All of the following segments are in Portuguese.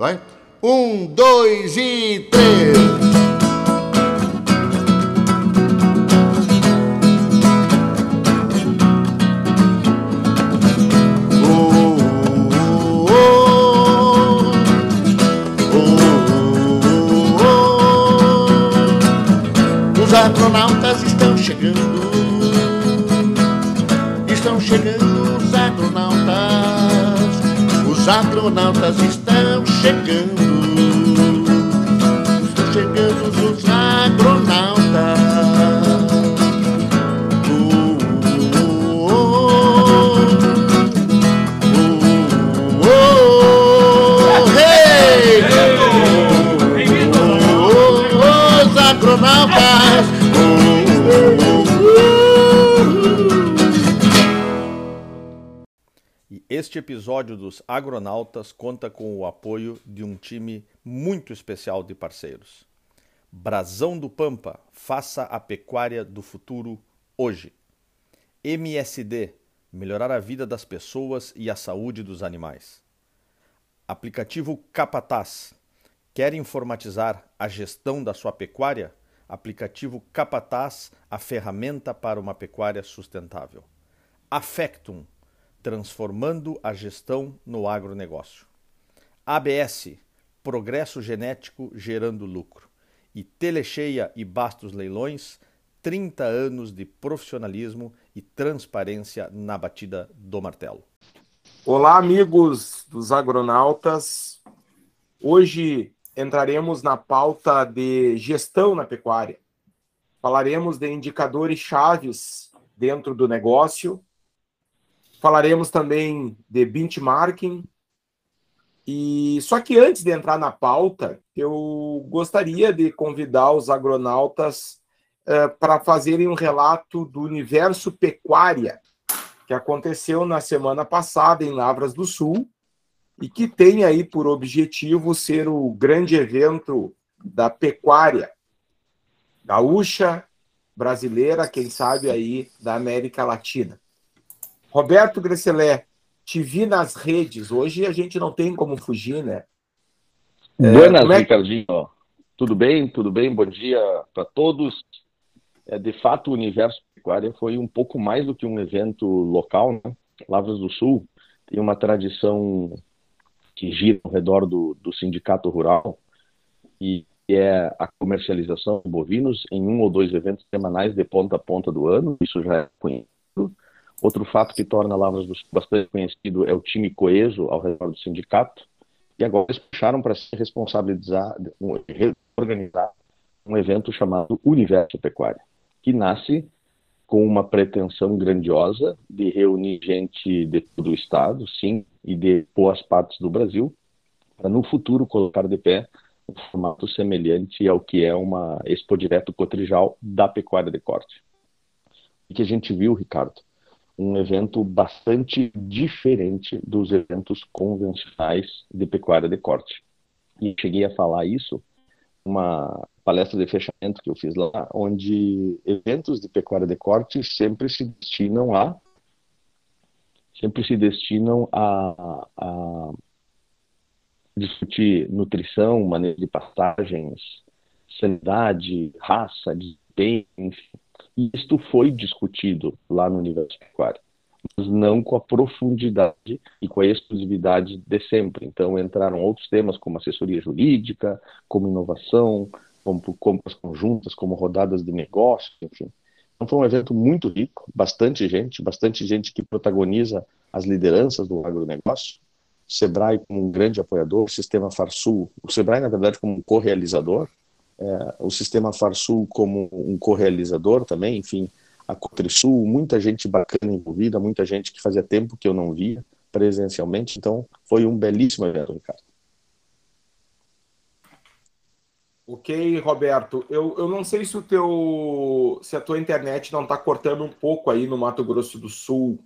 Vai? Um, dois e três. Episódio dos Agronautas conta com o apoio de um time muito especial de parceiros. Brasão do Pampa, faça a pecuária do futuro hoje. MSD, melhorar a vida das pessoas e a saúde dos animais. Aplicativo Capataz, quer informatizar a gestão da sua pecuária? Aplicativo Capataz, a ferramenta para uma pecuária sustentável. Affectum, transformando a gestão no agronegócio. ABS, progresso genético gerando lucro. E Telecheia e Bastos Leilões, 30 anos de profissionalismo e transparência na batida do martelo. Olá, amigos dos agronautas. Hoje entraremos na pauta de gestão na pecuária. Falaremos de indicadores chaves dentro do negócio. Falaremos também de benchmarking. E só que antes de entrar na pauta, eu gostaria de convidar os agronautas uh, para fazerem um relato do universo pecuária que aconteceu na semana passada em Lavras do Sul e que tem aí por objetivo ser o grande evento da pecuária gaúcha, brasileira, quem sabe aí da América Latina. Roberto Grecelé, te vi nas redes. Hoje a gente não tem como fugir, né? Buenas, é, é... Ricardinho. Tudo bem? Tudo bem? Bom dia para todos. É, de fato, o Universo Pecuária foi um pouco mais do que um evento local, né? Lavras do Sul tem uma tradição que gira ao redor do, do sindicato rural e é a comercialização de bovinos em um ou dois eventos semanais de ponta a ponta do ano. Isso já é conhecido. Outro fato que torna Lavras bastante conhecido é o time coeso ao redor do sindicato. E agora eles puxaram para se responsabilizar, organizar um evento chamado Universo Pecuária, que nasce com uma pretensão grandiosa de reunir gente de todo o estado, sim, e de boas partes do Brasil, para no futuro colocar de pé um formato semelhante ao que é uma Expo Direto Cotrijal da pecuária de corte. O que a gente viu, Ricardo? Um evento bastante diferente dos eventos convencionais de pecuária de corte. E cheguei a falar isso uma palestra de fechamento que eu fiz lá, onde eventos de pecuária de corte sempre se destinam a sempre se destinam a, a discutir nutrição, manejo de pastagens, sanidade, raça, desempenho, enfim e isto foi discutido lá no universo pecuário, mas não com a profundidade e com a exclusividade de sempre. Então entraram outros temas como assessoria jurídica, como inovação, como compras conjuntas, como rodadas de negócio, enfim. Então foi um evento muito rico, bastante gente, bastante gente que protagoniza as lideranças do agronegócio. Sebrae como um grande apoiador, o Sistema Farsul, o Sebrae, na verdade, como um co-realizador, é, o sistema Farsul como um co-realizador também, enfim, a Cotrisul, muita gente bacana envolvida, muita gente que fazia tempo que eu não via presencialmente, então foi um belíssimo evento, Ricardo. Ok, Roberto. Eu, eu não sei se o teu se a tua internet não está cortando um pouco aí no Mato Grosso do Sul,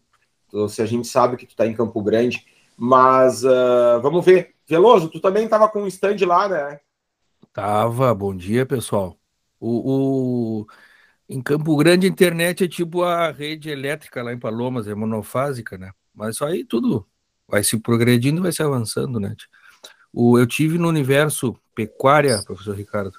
se a gente sabe que tu está em Campo Grande, mas uh, vamos ver. Veloso, tu também estava com um stand lá, né? Tava, bom dia, pessoal. O, o- em Campo Grande a internet é tipo a rede elétrica lá em Palomas, é monofásica, né? Mas isso aí tudo vai se progredindo, vai se avançando, né? O, eu tive no universo pecuária, professor Ricardo,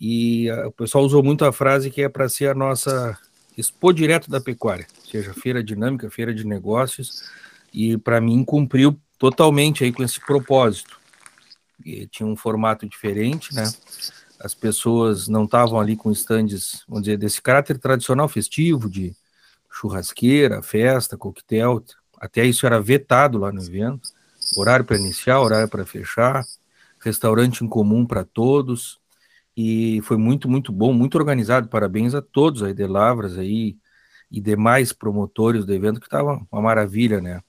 e o pessoal usou muito a frase que é para ser a nossa expor direto da pecuária, seja feira dinâmica, feira de negócios, e para mim cumpriu totalmente aí com esse propósito. Tinha um formato diferente, né? As pessoas não estavam ali com estandes, vamos dizer, desse caráter tradicional festivo, de churrasqueira, festa, coquetel, até isso era vetado lá no evento, horário para iniciar, horário para fechar, restaurante em comum para todos, e foi muito, muito bom, muito organizado. Parabéns a todos aí de Lavras aí e demais promotores do evento, que estava uma maravilha, né?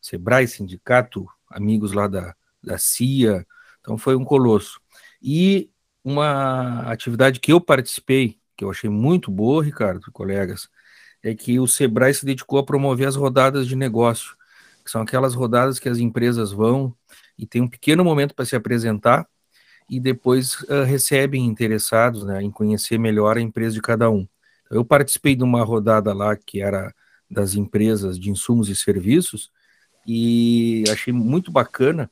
Sebrae, sindicato, amigos lá da, da CIA, então foi um colosso. E uma atividade que eu participei, que eu achei muito boa, Ricardo, colegas, é que o Sebrae se dedicou a promover as rodadas de negócio, que são aquelas rodadas que as empresas vão e tem um pequeno momento para se apresentar e depois uh, recebem interessados né, em conhecer melhor a empresa de cada um. Eu participei de uma rodada lá que era das empresas de insumos e serviços e achei muito bacana,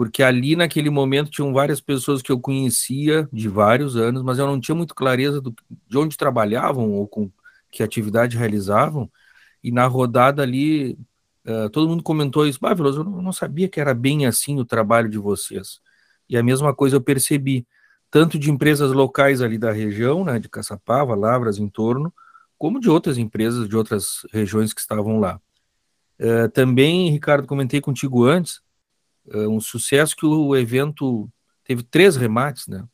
porque ali naquele momento tinham várias pessoas que eu conhecia de vários anos, mas eu não tinha muito clareza do, de onde trabalhavam ou com que atividade realizavam, e na rodada ali uh, todo mundo comentou isso, ah, Veloso, eu não sabia que era bem assim o trabalho de vocês. E a mesma coisa eu percebi, tanto de empresas locais ali da região, né, de Caçapava, Lavras, em torno, como de outras empresas de outras regiões que estavam lá. Uh, também, Ricardo, comentei contigo antes, um sucesso que o evento teve três remates, né?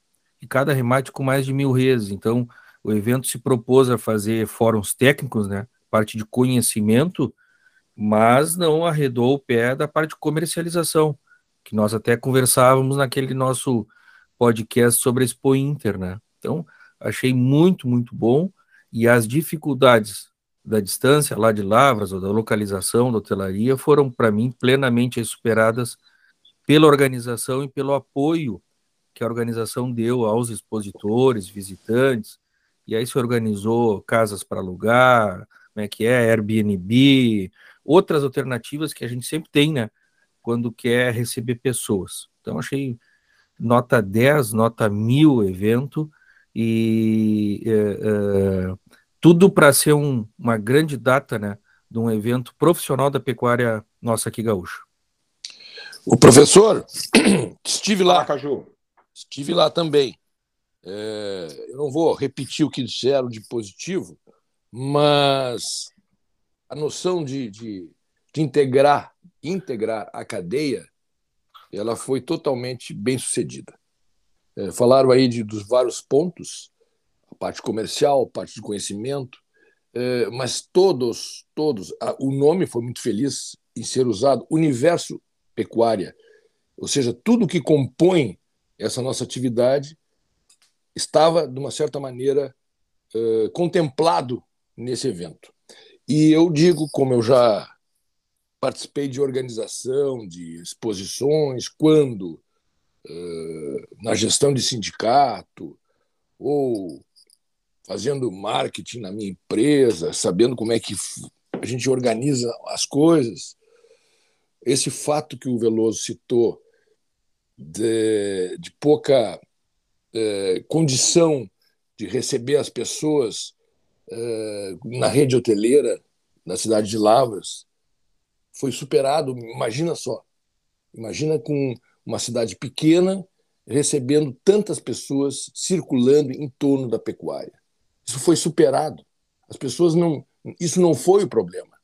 E cada remate com mais de mil reses. Então, o evento se propôs a fazer fóruns técnicos, né? Parte de conhecimento, mas não arredou o pé da parte de comercialização que nós até conversávamos naquele nosso podcast sobre a Expo Inter, né? Então, achei muito, muito bom. E as dificuldades da distância lá de Lavras, ou da localização da hotelaria, foram, para mim, plenamente superadas pela organização e pelo apoio que a organização deu aos expositores, visitantes. E aí se organizou casas para alugar, como é que é, Airbnb, outras alternativas que a gente sempre tem, né? quando quer receber pessoas. Então, achei nota 10, nota 1000 evento, e é, é, tudo para ser um, uma grande data né, de um evento profissional da pecuária nossa aqui gaúcha. O professor, estive lá, Caju. Estive lá também. É, eu não vou repetir o que disseram de positivo, mas a noção de, de, de integrar integrar a cadeia, ela foi totalmente bem sucedida. É, falaram aí de, dos vários pontos, a parte comercial, a parte de conhecimento, é, mas todos, todos, a, o nome foi muito feliz em ser usado, universo pecuária, ou seja, tudo que compõe essa nossa atividade estava, de uma certa maneira, é, contemplado nesse evento. E eu digo, como eu já participei de organização, de exposições, quando na gestão de sindicato ou fazendo marketing na minha empresa, sabendo como é que a gente organiza as coisas. Esse fato que o Veloso citou de, de pouca é, condição de receber as pessoas é, na rede hoteleira na cidade de Lavras, foi superado. Imagina só, imagina com uma cidade pequena recebendo tantas pessoas circulando em torno da pecuária. Isso foi superado. As pessoas não, isso não foi o problema.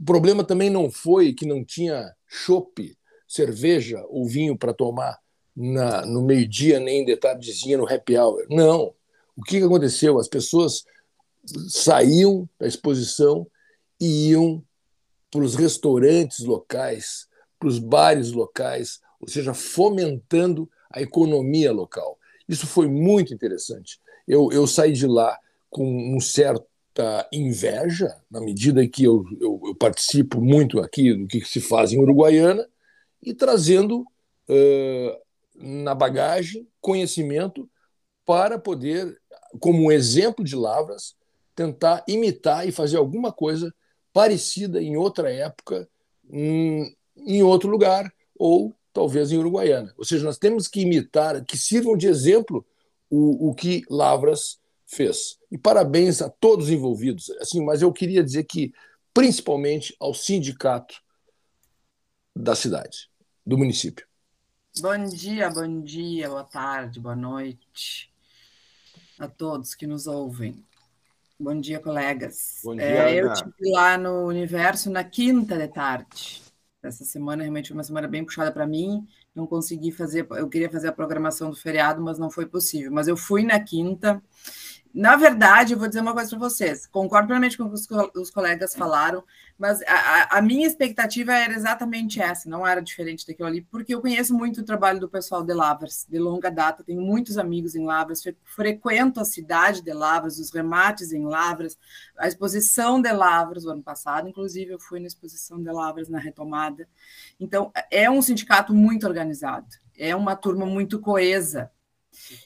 O problema também não foi que não tinha chope, cerveja ou vinho para tomar na, no meio-dia nem de tardezinha no happy hour. Não. O que aconteceu? As pessoas saíam da exposição e iam para os restaurantes locais, para os bares locais, ou seja, fomentando a economia local. Isso foi muito interessante. Eu, eu saí de lá com um certa inveja, na medida que eu, eu, eu, participo muito aqui do que se faz em Uruguaiana, e trazendo uh, na bagagem conhecimento para poder, como um exemplo de Lavras, tentar imitar e fazer alguma coisa parecida em outra época, em outro lugar, ou talvez em Uruguaiana. Ou seja, nós temos que imitar, que sirvam de exemplo o, o que Lavras fez. E parabéns a todos os envolvidos. Assim, mas eu queria dizer que, principalmente ao sindicato da cidade, do município. Bom dia, bom dia, boa tarde, boa noite a todos que nos ouvem. Bom dia, colegas. Bom dia, é, eu estive lá no Universo na quinta de tarde. Essa semana realmente foi uma semana bem puxada para mim. Não consegui fazer, eu queria fazer a programação do feriado, mas não foi possível. Mas eu fui na quinta na verdade, eu vou dizer uma coisa para vocês. Concordo plenamente com o que os, colegas falaram, mas a, a, minha expectativa era exatamente essa, não era diferente daquilo ali, porque eu conheço muito o trabalho do pessoal de Lavras, de longa data, tenho muitos amigos em Lavras, frequento a cidade de Lavras, os remates em Lavras, a exposição de Lavras, o ano passado, inclusive, eu fui na exposição de Lavras na retomada. Então, é um sindicato muito organizado, é uma turma muito coesa,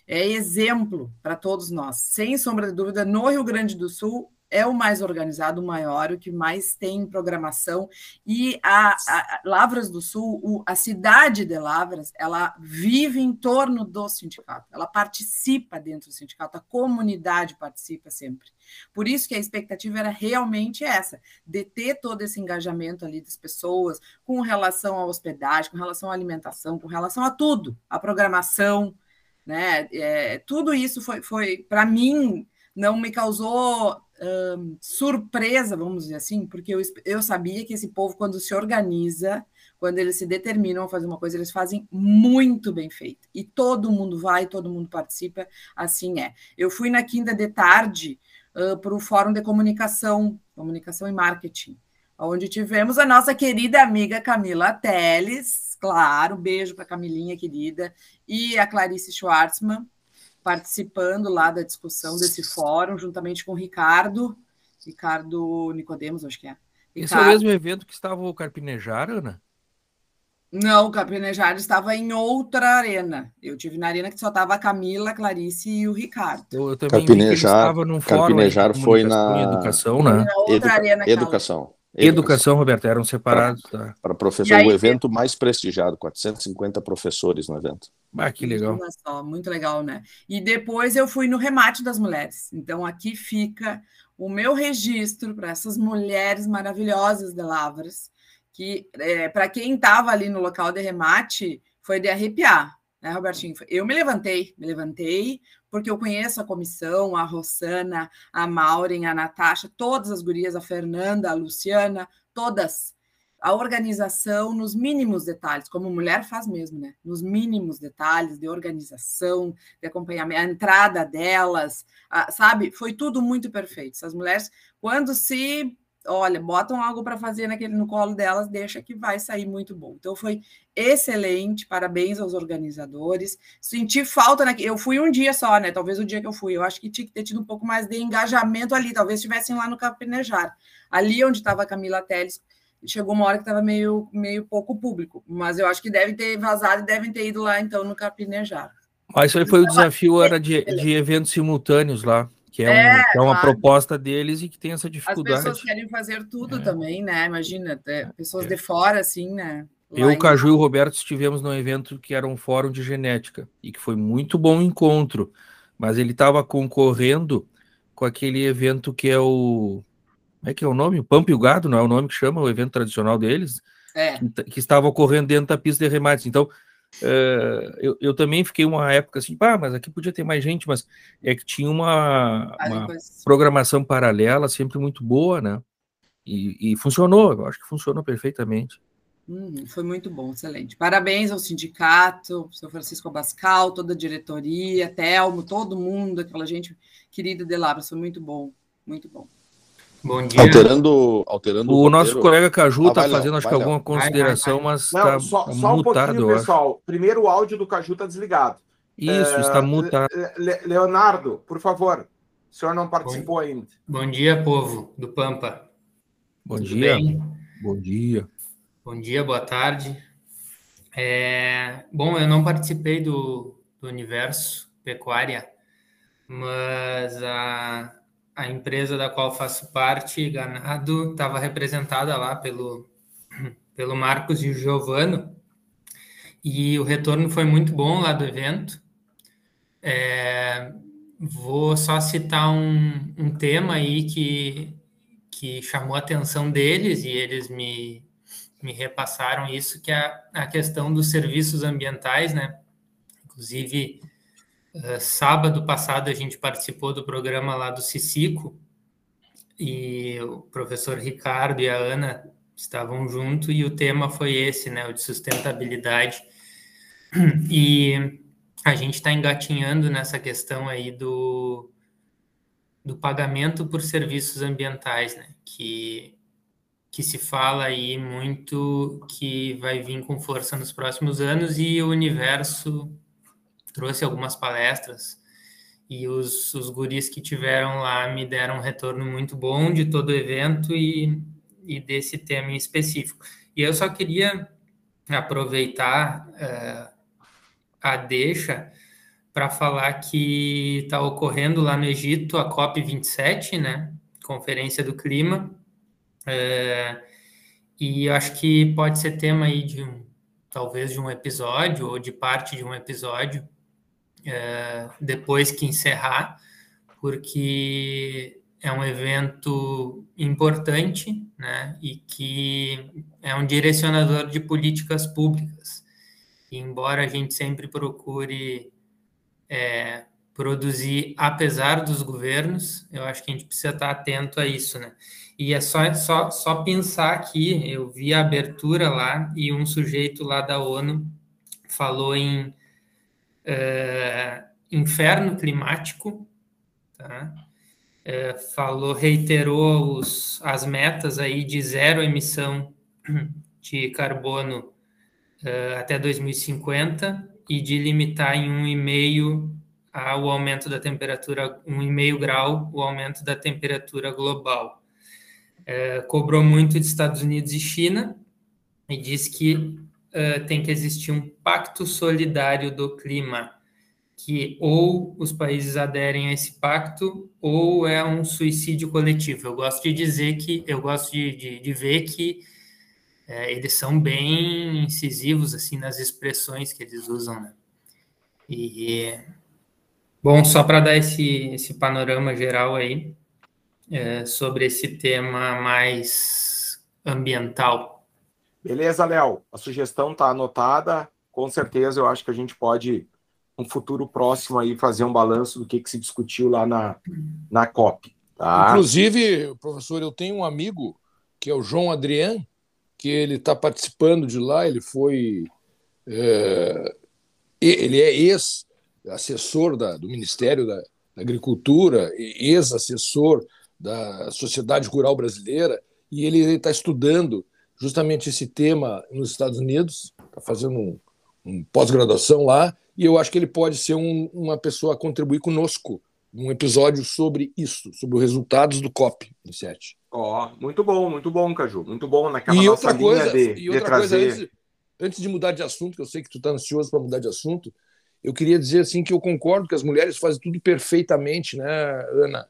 é exemplo para todos nós. Sem sombra de dúvida, no Rio Grande do Sul é o mais organizado, o maior, o que mais tem programação. E a, a Lavras do Sul, o, a cidade de Lavras, ela vive em torno do sindicato, ela participa dentro do sindicato, a comunidade participa sempre. Por isso que a expectativa era realmente essa, de ter todo esse engajamento ali das pessoas com relação à hospedagem, com relação à alimentação, com relação a tudo, a programação, né? É, tudo isso foi, foi para mim, não me causou hum, surpresa, vamos dizer assim, porque eu, eu sabia que esse povo, quando se organiza, quando eles se determinam a fazer uma coisa, eles fazem muito bem feito. E todo mundo vai, todo mundo participa, assim é. Eu fui na quinta de tarde uh, para o Fórum de Comunicação, Comunicação e Marketing, onde tivemos a nossa querida amiga Camila Teles, claro, um beijo para Camilinha querida e a Clarice Schwartzman participando lá da discussão desse fórum, juntamente com o Ricardo, Ricardo Nicodemos, acho que é. Ricardo. Esse é o mesmo evento que estava o Carpinejar, Ana? Não, o Carpinejar estava em outra arena. Eu tive na arena que só estava a Camila, a Clarice e o Ricardo. Eu, eu também Carpinejar, estava num fórum Carpinejar foi na educação, né? Outra Edu... arena educação. Educação, Roberto, eram separados. Para, tá. para professor, aí, o evento mais prestigiado, 450 professores no evento. Ah, que legal. Só, muito legal, né? E depois eu fui no remate das mulheres. Então aqui fica o meu registro para essas mulheres maravilhosas de Lavras, que é, para quem estava ali no local de remate foi de arrepiar, né, Robertinho? Eu me levantei, me levantei, porque eu conheço a comissão, a Rossana, a Maureen, a Natasha, todas as gurias, a Fernanda, a Luciana, todas. A organização nos mínimos detalhes, como mulher faz mesmo, né? Nos mínimos detalhes de organização, de acompanhamento, a entrada delas, a, sabe? Foi tudo muito perfeito. Essas mulheres, quando se olha, botam algo para fazer naquele no colo delas, deixa que vai sair muito bom. Então foi excelente, parabéns aos organizadores. Senti falta, na... eu fui um dia só, né? Talvez o dia que eu fui, eu acho que tinha que ter tido um pouco mais de engajamento ali, talvez estivessem lá no Capinejar. Ali onde estava a Camila Teles, chegou uma hora que estava meio, meio pouco público, mas eu acho que deve ter vazado e devem ter ido lá então no Capinejar. Mas isso aí foi o desafio, era de, de eventos simultâneos lá que é, é, um, que é uma claro. proposta deles e que tem essa dificuldade. As pessoas querem fazer tudo é. também, né? Imagina, é, pessoas de fora, assim, né? Lá Eu, o Caju e o Roberto estivemos num evento que era um fórum de genética e que foi muito bom encontro, mas ele estava concorrendo com aquele evento que é o. Como é que é o nome? O Pampa e o Gado, não é o nome que chama, o evento tradicional deles, é. que, que estava ocorrendo dentro da pista de remates. Então, Uh, eu, eu, também fiquei uma época assim, ah, mas aqui podia ter mais gente, mas é que tinha uma, uma programação paralela sempre muito boa, né? E, e, funcionou, eu acho que funcionou perfeitamente. Hum, foi muito bom, excelente. Parabéns ao sindicato, seu Francisco Abascal, toda a diretoria, Telmo, todo mundo, aquela gente querida de Labra, foi muito bom, muito bom. Bom dia. Alterando, alterando o, o nosso colega Caju está fazendo, acho que alguma consideração, vai, vai. mas está só, só mutado. Um pessoal. Primeiro o áudio do Caju está desligado. Isso, é, está mutado. Leonardo, por favor. O senhor não participou bom, ainda. Bom dia, povo do Pampa. Bom Tudo dia. Bem? Bom dia. Bom dia, boa tarde. É, bom, eu não participei do, do universo pecuária, mas a, a empresa da qual faço parte, Ganado, estava representada lá pelo, pelo Marcos e o Giovano. e o retorno foi muito bom lá do evento. É, vou só citar um, um tema aí que, que chamou a atenção deles e eles me, me repassaram isso, que é a, a questão dos serviços ambientais, né? Inclusive, sábado passado a gente participou do programa lá do Cicico e o professor Ricardo e a Ana estavam junto e o tema foi esse, né? O de sustentabilidade. E a gente está engatinhando nessa questão aí do, do pagamento por serviços ambientais, né? Que, que se fala aí muito que vai vir com força nos próximos anos e o universo trouxe algumas palestras e os, os guris que tiveram lá me deram um retorno muito bom de todo o evento e, e desse tema em específico. E eu só queria aproveitar uh, a deixa para falar que está ocorrendo lá no Egito a COP27, né? Conferência do Clima. É, e acho que pode ser tema aí de um, talvez de um episódio ou de parte de um episódio é, depois que encerrar, porque é um evento importante, né? E que é um direcionador de políticas públicas que embora a gente sempre procure é, produzir apesar dos governos, eu acho que a gente precisa estar atento a isso, né? E é só, só, só pensar aqui, eu vi a abertura lá e um sujeito lá da ONU falou em é, inferno climático, tá? É, falou, reiterou os, as metas aí de zero emissão de carbono uh, até 2050 e de limitar em 1,5 o aumento da temperatura, 1,5 grau, o aumento da temperatura global. Uh, cobrou muito de Estados Unidos e China e diz que uh, tem que existir um pacto solidário do clima, que ou os países aderem a esse pacto ou é um suicídio coletivo. Eu gosto de dizer que, eu gosto de, de, de ver que é, eles são bem incisivos assim nas expressões que eles usam, né? E bom, só para dar esse, esse panorama geral aí é, sobre esse tema mais ambiental. Beleza, Léo. A sugestão está anotada. Com certeza, eu acho que a gente pode, no futuro próximo, aí fazer um balanço do que, que se discutiu lá na, na COP. Tá? Inclusive, professor, eu tenho um amigo que é o João Adriano que ele está participando de lá, ele foi. É, ele é ex-assessor do Ministério da, da Agricultura, ex-assessor da Sociedade Rural Brasileira, e ele está estudando justamente esse tema nos Estados Unidos, está fazendo um, um pós-graduação lá, e eu acho que ele pode ser um, uma pessoa a contribuir conosco num episódio sobre isso, sobre os resultados do COP27. Ó, oh, muito bom, muito bom, Caju. Muito bom naquela e nossa outra coisa, de, e outra de trazer... Coisa, antes, antes, de mudar de assunto, que eu sei que tu está ansioso para mudar de assunto, eu queria dizer assim que eu concordo que as mulheres fazem tudo perfeitamente, né, Ana?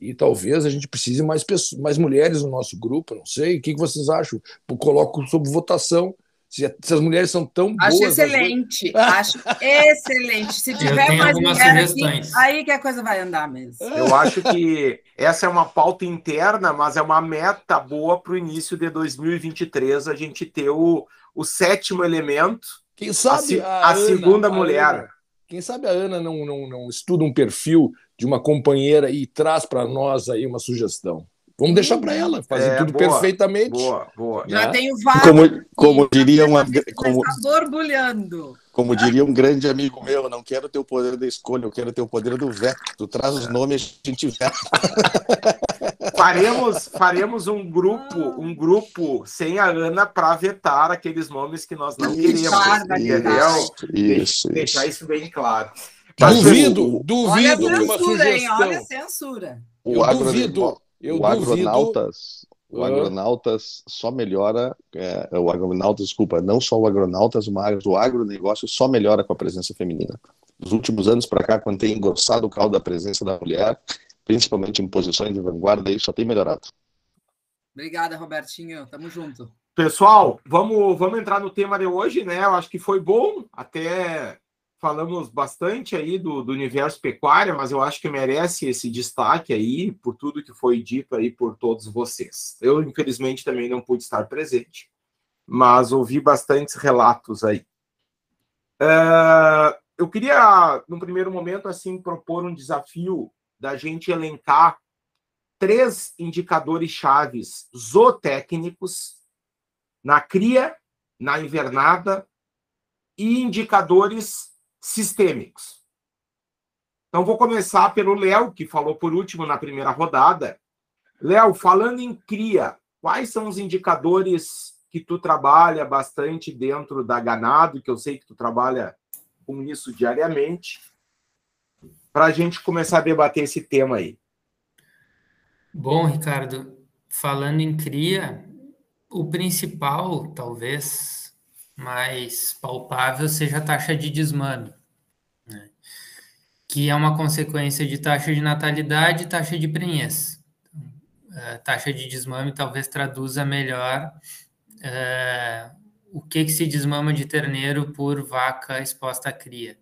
E talvez a gente precise mais pessoas, mais mulheres no nosso grupo, não sei. O que, que vocês acham? Eu coloco sob votação se, as mulheres são tão acho boas. Excelente, acho excelente. Se tiver mais mulheres aqui, aí que a coisa vai andar mesmo. Eu acho que essa é uma pauta interna, mas é uma meta boa para o início de 2023 a gente ter o, o sétimo elemento. Quem sabe a, a, a Ana, segunda mulher. Ana, quem sabe a Ana não, não, não estuda um perfil de uma companheira e traz para nós aí uma sugestão. Vamos deixar para ela fazer é, tudo boa, perfeitamente. Boa, boa. Já né? tenho vários. Como, como diria uma. Como, borbulhando. Como diria um grande amigo meu, não quero ter o poder da escolha, eu quero ter o poder do veto. Tu traz os nomes, a gente veta. faremos, faremos um grupo, um grupo sem a Ana para vetar aqueles nomes que nós não isso, queremos. Isso, isso, Deixar isso bem claro. Duvido, duvido olha que uma sugestão. Hein? Olha a censura. O eu duvido. Eu o agronautas, o agronautas só melhora, é, o agronautas, desculpa, não só o agronautas, mas o agronegócio só melhora com a presença feminina. Nos últimos anos para cá, quando tem engrossado o caldo da presença da mulher, principalmente em posições de vanguarda, isso só tem melhorado. Obrigada, Robertinho. Tamo junto. Pessoal, vamos, vamos entrar no tema de hoje, né? Eu acho que foi bom, até falamos bastante aí do, do universo pecuária, mas eu acho que merece esse destaque aí por tudo que foi dito aí por todos vocês. Eu, infelizmente, também não pude estar presente, mas ouvi bastantes relatos aí. Uh, eu queria, no primeiro momento, assim, propor um desafio da gente elencar três indicadores chaves zootécnicos na cria, na invernada e indicadores sistêmicos. Então, vou começar pelo Léo, que falou por último na primeira rodada. Léo, falando em cria, quais são os indicadores que tu trabalha bastante dentro da Ganado, que eu sei que tu trabalha com isso diariamente, para a gente começar a debater esse tema aí. Bom, Ricardo, falando em cria, o principal, talvez, mais palpável, seja a taxa de desmame, né? que é uma consequência de taxa de natalidade e taxa de prenhez. A taxa de desmame talvez traduza melhor uh, o que, que se desmama de terneiro por vaca exposta à cria.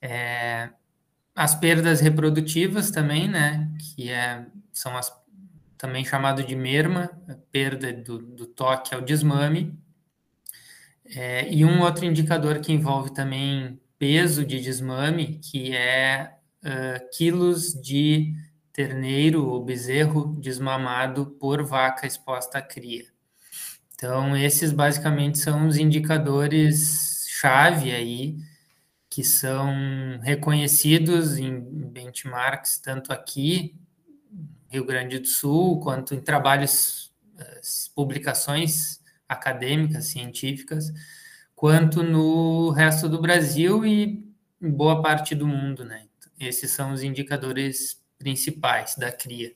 É, as perdas reprodutivas também, né, que é, são as, também chamado de merma, perda do, do toque ao desmame, é, e um outro indicador que envolve também peso de desmame, que é uh, quilos de terneiro ou bezerro desmamado por vaca exposta à cria. Então, esses basicamente são os indicadores chave aí que são reconhecidos em benchmarks tanto aqui Rio Grande do Sul quanto em trabalhos publicações acadêmicas científicas quanto no resto do Brasil e em boa parte do mundo, né? Esses são os indicadores principais da cria.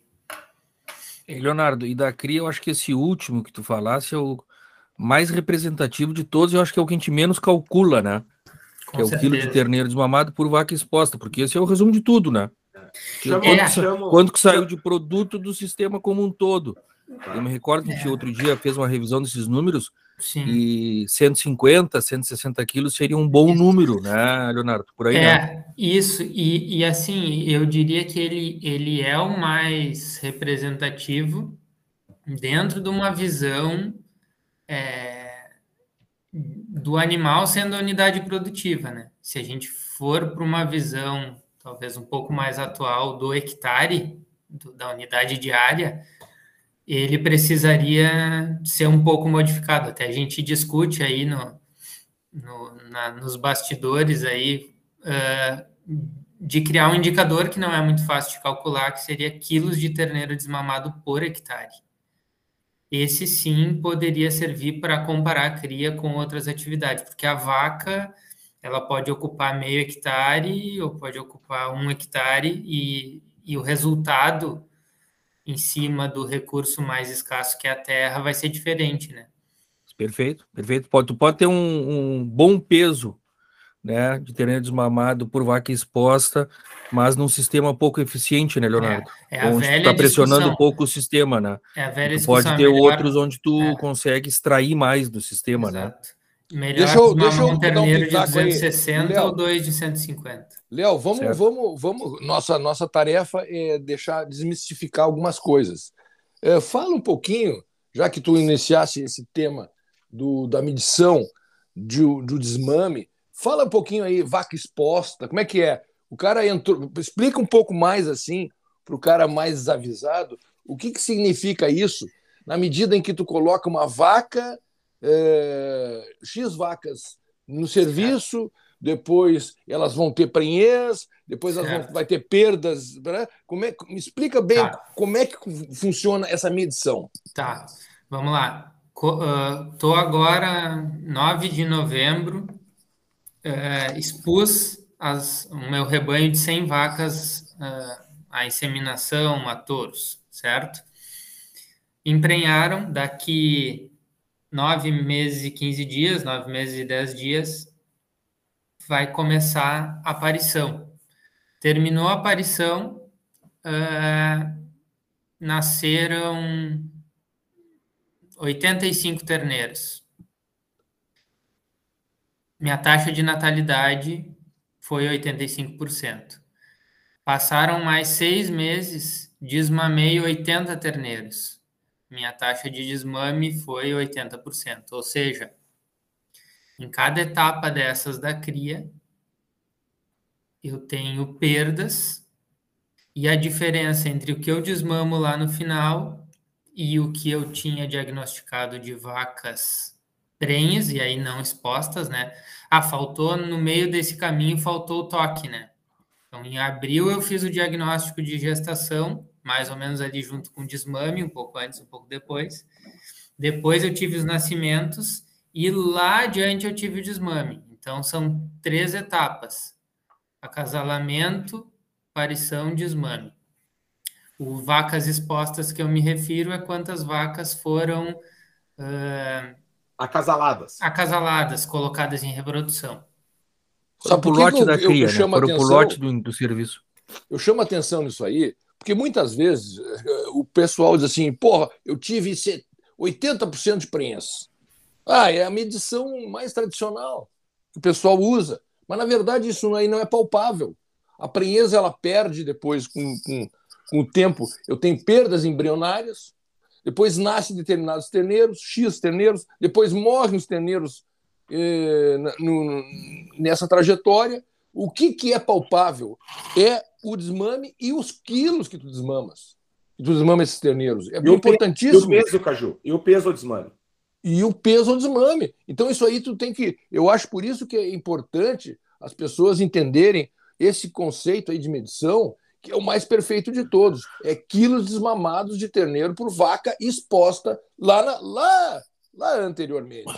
Leonardo, e da CRIA, eu acho que esse último que tu falasse é o mais representativo de todos, eu acho que é o que a gente menos calcula, né? Com que é certeza. o quilo de terneiro desmamado por vaca exposta, porque esse é o resumo de tudo, né? Chama, quanto, chama, quanto que saiu de produto do sistema como um todo. Eu me recordo que é. outro dia fez uma revisão desses números Sim. e 150, 160 quilos seria um bom número, né, Leonardo? Por aí, é, né? isso. E, e assim, eu diria que ele, ele é o mais representativo dentro de uma visão é, do animal sendo a unidade produtiva, né? Se a gente for para uma visão talvez um pouco mais atual do hectare, do, da unidade diária, ele precisaria ser um pouco modificado. Até a gente discute aí no, no na, nos bastidores aí uh, de criar um indicador que não é muito fácil de calcular, que seria quilos de terneiro desmamado por hectare. Esse sim poderia servir para comparar a cria com outras atividades, porque a vaca ela pode ocupar meio hectare ou pode ocupar um hectare e, e o resultado em cima do recurso mais escasso que é a terra vai ser diferente, né? Perfeito, perfeito. Pode, tu pode ter um, um bom peso né, de terreno desmamado por vaca exposta, mas num sistema pouco eficiente, né, Leonardo? É, é a onde velha tu tá pressionando discussão. pouco o sistema, né? É a velha tu pode ter melhor... outros onde tu é. consegue extrair mais do sistema, né? Exato. né? Melhor deixa eu, deixa eu um terneiro um de 260 aí. ou dois de 150. Léo, vamos, vamos, vamos. Nossa, nossa tarefa é deixar desmistificar algumas coisas. É, fala um pouquinho, já que tu iniciasse esse tema do, da medição de, do desmame, fala um pouquinho aí, vaca exposta, como é que é? O cara entrou. Explica um pouco mais assim, para o cara mais desavisado, o que, que significa isso, na medida em que tu coloca uma vaca é, X vacas no serviço, depois elas vão ter prenhez, depois elas vão, vai ter perdas. Né? Como é, me explica bem tá. como é que funciona essa medição. Tá, vamos lá. Estou uh, agora, 9 de novembro, uh, expus as, o meu rebanho de 100 vacas uh, à inseminação, a touros, certo? Emprenharam daqui nove meses e 15 dias, nove meses e dez dias, vai começar a aparição. Terminou a aparição, uh, nasceram 85 terneiros. Minha taxa de natalidade foi 85%. Passaram mais seis meses, desmamei 80 terneiros. Minha taxa de desmame foi 80%. Ou seja, em cada etapa dessas da cria, eu tenho perdas e a diferença entre o que eu desmamo lá no final e o que eu tinha diagnosticado de vacas prenhes e aí não expostas, né? Ah, faltou no meio desse caminho, faltou o toque, né? Então, em abril eu fiz o diagnóstico de gestação, mais ou menos ali junto com o desmame, um pouco antes, um pouco depois. Depois eu tive os nascimentos e lá adiante eu tive o desmame. Então, são três etapas: acasalamento, aparição, desmame. O vacas expostas que eu me refiro é quantas vacas foram uh, acasaladas. Acasaladas, colocadas em reprodução. Só por lote da cria, né? Foram por lote do, do serviço. Eu chamo atenção nisso aí, porque muitas vezes eh, o pessoal diz assim, porra, eu tive 80% de prensa. Ah, é a medição mais tradicional que o pessoal usa. Mas, na verdade, isso aí não é palpável. A prenheza ela perde depois com, com, com o tempo. Eu tenho perdas embrionárias, depois nascem determinados terneiros, X terneiros, depois morrem os terneiros eh, no, nessa trajetória. O que, que é palpável é o desmame e os quilos que tu desmamas. Que tu desmama esses terneiros. É e importantíssimo. E o peso, Caju? E o peso ao desmame? E o peso ao desmame. Então, isso aí tu tem que. Eu acho por isso que é importante as pessoas entenderem esse conceito aí de medição, que é o mais perfeito de todos. É quilos desmamados de terneiro por vaca exposta lá, na, lá, lá anteriormente.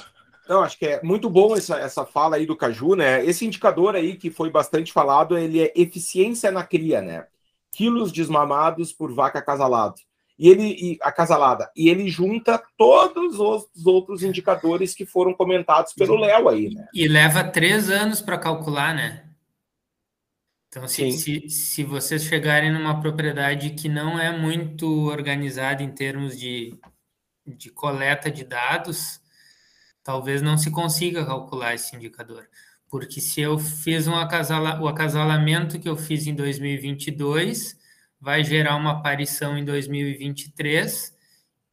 Não, acho que é muito bom essa, essa fala aí do Caju, né? Esse indicador aí que foi bastante falado, ele é eficiência na cria, né? Quilos desmamados por vaca acasalada. E ele e, acasalada. E ele junta todos os outros indicadores que foram comentados pelo Léo aí, né? E leva três anos para calcular, né? Então, se, se, se vocês chegarem numa propriedade que não é muito organizada em termos de, de coleta de dados, talvez não se consiga calcular esse indicador. Porque se eu fiz um acasala, o acasalamento que eu fiz em 2022, vai gerar uma aparição em 2023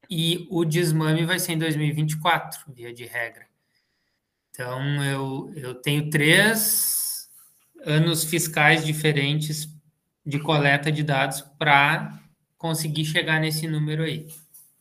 e o desmame vai ser em 2024, via de regra. Então, eu, eu tenho três anos fiscais diferentes de coleta de dados para conseguir chegar nesse número aí.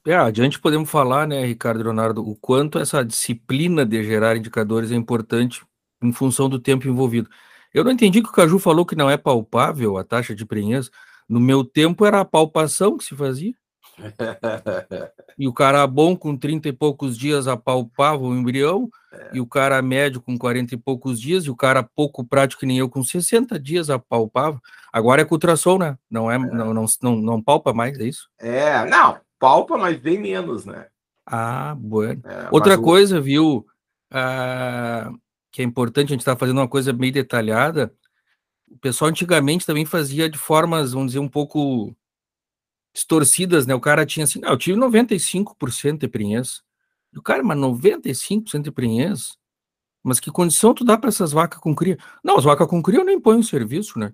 É, adiante podemos falar, né, Ricardo e Leonardo, o quanto essa disciplina de gerar indicadores é importante em função do tempo envolvido. Eu não entendi que o Caju falou que não é palpável a taxa de prenhez. No meu tempo era a palpação que se fazia. e o cara bom com 30 e poucos dias apalpava o embrião, é. e o cara médio com 40 e poucos dias, e o cara pouco prático que nem eu com 60 dias apalpava. Agora é com ultrassom, né? Não é, é. Não, não, não, não palpa mais, é isso? É, não, palpa, mas bem menos, né? Ah, bueno. É, Outra coisa, o... viu, ah, que é importante, a gente está fazendo uma coisa bem detalhada, o pessoal antigamente também fazia de formas, vamos dizer, um pouco distorcidas, né? O cara tinha assim, não, eu tive 95% de prenhez. O cara, mas 95% de prenhez? Mas que condição tu dá para essas vacas com cria? Não, as vacas com cria eu nem ponho em serviço, né?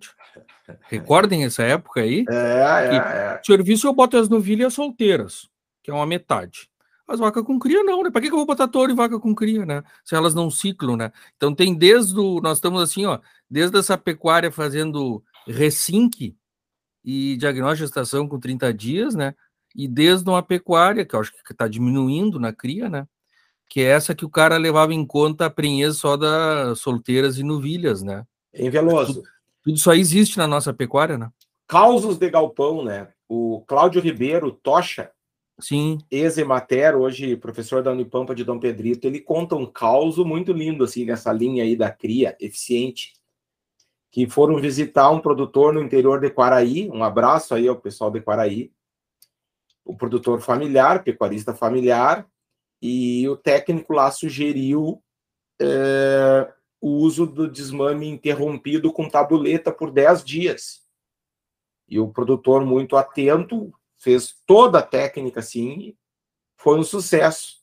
Recordem essa época aí. É, é, é. Serviço eu boto as novilhas solteiras, que é uma metade. As vacas com cria não, né? Para que, que eu vou botar touro e vaca com cria, né? Se elas não ciclam, né? Então tem desde o. Nós estamos assim, ó, desde essa pecuária fazendo recinque e diagnóstico de gestação com 30 dias, né? E desde uma pecuária, que eu acho que está diminuindo na cria, né? Que é essa que o cara levava em conta a prenhez só das solteiras e novilhas, né? Em Veloso. Tudo, tudo isso aí existe na nossa pecuária, né? Causos de galpão, né? O Cláudio Ribeiro, Tocha, Sim. ex-emater, hoje professor da Unipampa de Dom Pedrito, ele conta um causo muito lindo, assim, nessa linha aí da cria eficiente que foram visitar um produtor no interior de Quaraí. Um abraço aí ao pessoal de Quaraí. O produtor familiar, pecuarista familiar, e o técnico lá sugeriu é, o uso do desmame interrompido com tabuleta por 10 dias. E o produtor, muito atento, fez toda a técnica assim, foi um sucesso.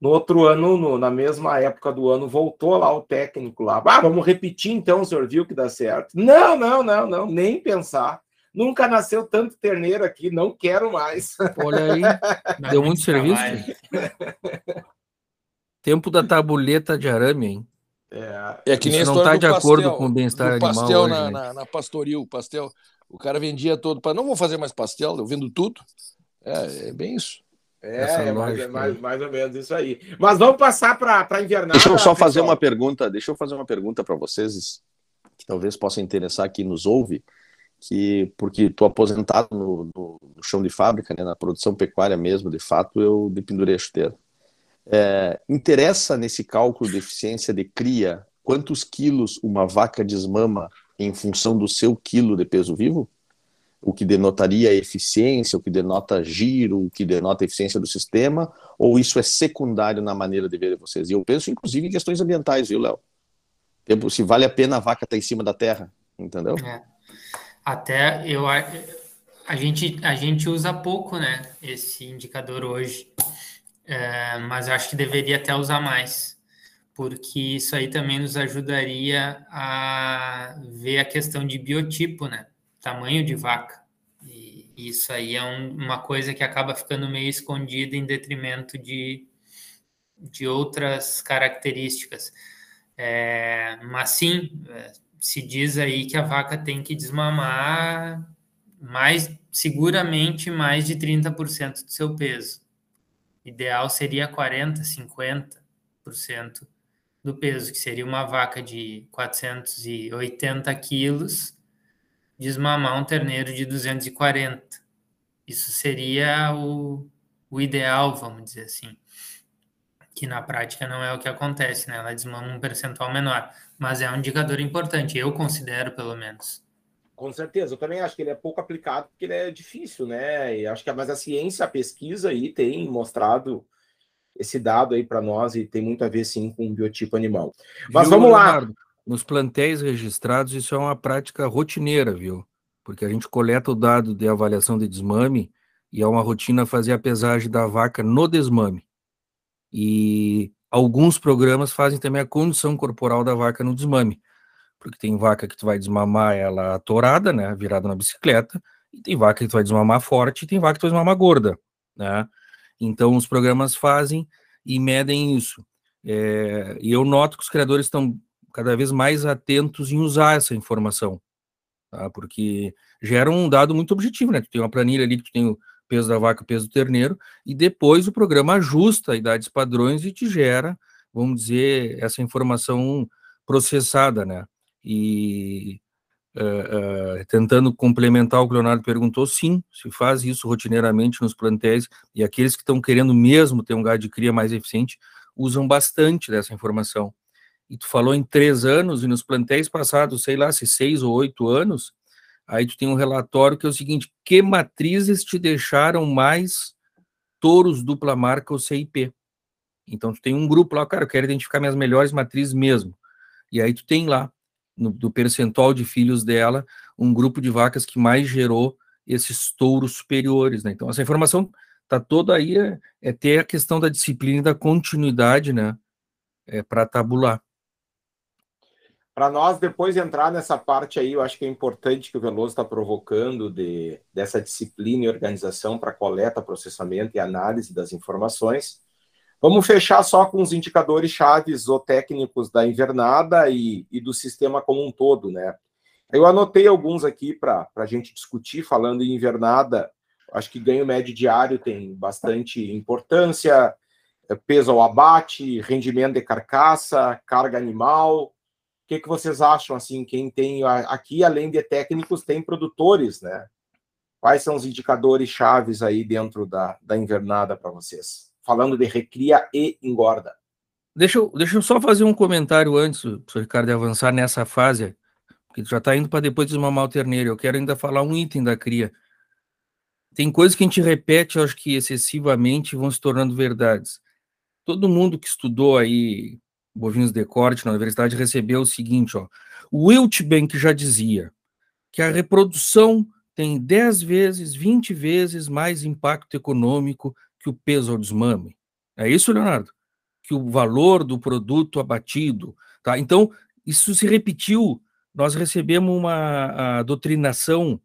No outro ano, no, na mesma época do ano, voltou lá o técnico lá. Ah, vamos repetir então, o senhor viu que dá certo? Não, não, não, não, nem pensar. Nunca nasceu tanto terneiro aqui, não quero mais. Olha aí, deu muito serviço. Tempo da tabuleta de arame, hein? É, é que nem Isso não está de pastel, acordo com o bem-estar animal. Pastel hoje, na, né? na, na pastoril, pastel. O cara vendia todo para não vou fazer mais pastel, eu vendo tudo. É, é bem isso. É, é mais, mais, mais, ou menos isso aí. Mas vamos passar para a invernada. Deixa eu só fazer uma pergunta. Deixa eu fazer uma pergunta para vocês que talvez possa interessar quem nos ouve, que porque estou aposentado no, no, no, chão de fábrica, né, na produção pecuária mesmo, de fato eu dependurei a chuteira. É, interessa nesse cálculo de eficiência de cria quantos quilos uma vaca desmama em função do seu quilo de peso vivo? O que denotaria eficiência, o que denota giro, o que denota eficiência do sistema, ou isso é secundário na maneira de ver vocês? E eu penso, inclusive, em questões ambientais, viu, Léo? Se vale a pena a vaca estar em cima da terra, entendeu? É. Até eu a gente a gente usa pouco, né? Esse indicador hoje, é, mas eu acho que deveria até usar mais, porque isso aí também nos ajudaria a ver a questão de biotipo, né? Tamanho de vaca. E isso aí é um, uma coisa que acaba ficando meio escondida em detrimento de, de outras características. É, mas sim, é, se diz aí que a vaca tem que desmamar mais seguramente mais de 30% do seu peso. Ideal seria 40, 50% do peso, que seria uma vaca de 480 quilos desmamar um terneiro de 240. Isso seria o, o ideal, vamos dizer assim. Que na prática não é o que acontece, né? Ela desmama um percentual menor mas é um indicador importante, eu considero pelo menos. Com certeza, eu também acho que ele é pouco aplicado porque ele é difícil, né? E acho que mas a ciência, a pesquisa aí tem mostrado esse dado aí para nós e tem muito a ver sim com o biotipo animal. Mas viu, vamos lá. Leonardo, nos plantéis registrados isso é uma prática rotineira, viu? Porque a gente coleta o dado de avaliação de desmame e é uma rotina fazer a pesagem da vaca no desmame. E alguns programas fazem também a condição corporal da vaca no desmame, porque tem vaca que tu vai desmamar ela torada, né, virada na bicicleta, e tem vaca que tu vai desmamar forte, e tem vaca que tu vai desmamar gorda, né? Então os programas fazem e medem isso. É, e eu noto que os criadores estão cada vez mais atentos em usar essa informação, tá? Porque gera um dado muito objetivo, né? Tu tem uma planilha ali que tu tem peso da vaca, peso do terneiro, e depois o programa ajusta idades padrões e te gera, vamos dizer, essa informação processada, né? E uh, uh, tentando complementar o que o Leonardo perguntou, sim, se faz isso rotineiramente nos plantéis, e aqueles que estão querendo mesmo ter um gado de cria mais eficiente, usam bastante dessa informação. E tu falou em três anos, e nos plantéis passados, sei lá, se seis ou oito anos, Aí tu tem um relatório que é o seguinte: que matrizes te deixaram mais touros dupla marca ou CIP? Então tu tem um grupo lá, cara, eu quero identificar minhas melhores matrizes mesmo. E aí tu tem lá, no, do percentual de filhos dela, um grupo de vacas que mais gerou esses touros superiores, né? Então essa informação tá toda aí, é, é ter a questão da disciplina e da continuidade, né? É, para tabular. Para nós depois entrar nessa parte aí, eu acho que é importante que o Veloso está provocando de, dessa disciplina e organização para coleta, processamento e análise das informações. Vamos fechar só com os indicadores chaves ou técnicos da invernada e, e do sistema como um todo, né? Eu anotei alguns aqui para a gente discutir, falando em invernada. Acho que ganho médio diário tem bastante importância, peso ao abate, rendimento de carcaça, carga animal, que, que vocês acham, assim, quem tem aqui, além de técnicos, tem produtores, né? Quais são os indicadores chaves aí dentro da, da invernada para vocês? Falando de recria e engorda. Deixa eu, deixa eu só fazer um comentário antes, professor Ricardo, de avançar nessa fase, porque já está indo para depois desmamar o terneiro. Eu quero ainda falar um item da cria. Tem coisas que a gente repete, eu acho que excessivamente, vão se tornando verdades. Todo mundo que estudou aí bovinos de corte na universidade recebeu o seguinte, ó. O Wiltbank já dizia que a reprodução tem 10 vezes, 20 vezes mais impacto econômico que o peso ao desmame. É isso, Leonardo? Que o valor do produto abatido. Tá? Então, isso se repetiu. Nós recebemos uma doutrinação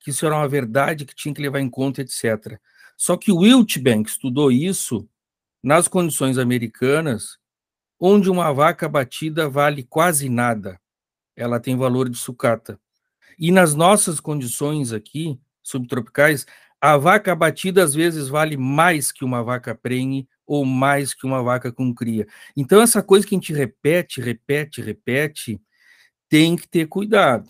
que isso era uma verdade que tinha que levar em conta, etc. Só que o Wiltbank estudou isso nas condições americanas, onde uma vaca batida vale quase nada. Ela tem valor de sucata. E nas nossas condições aqui, subtropicais, a vaca batida às vezes vale mais que uma vaca prenhe ou mais que uma vaca com cria. Então, essa coisa que a gente repete, repete, repete, tem que ter cuidado.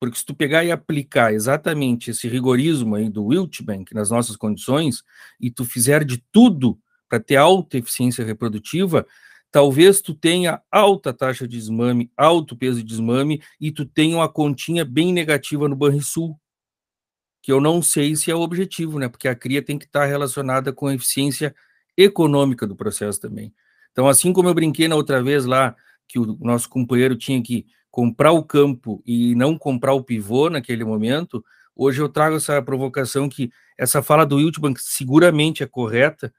Porque se tu pegar e aplicar exatamente esse rigorismo aí do Wiltbank nas nossas condições, e tu fizer de tudo para ter alta eficiência reprodutiva, talvez tu tenha alta taxa de desmame, alto peso de desmame, e tu tenha uma continha bem negativa no Banrisul, que eu não sei se é o objetivo, né? Porque a cria tem que estar relacionada com a eficiência econômica do processo também. Então, assim como eu brinquei na outra vez lá, que o nosso companheiro tinha que comprar o campo e não comprar o pivô naquele momento, hoje eu trago essa provocação que essa fala do Wiltbank seguramente é correta,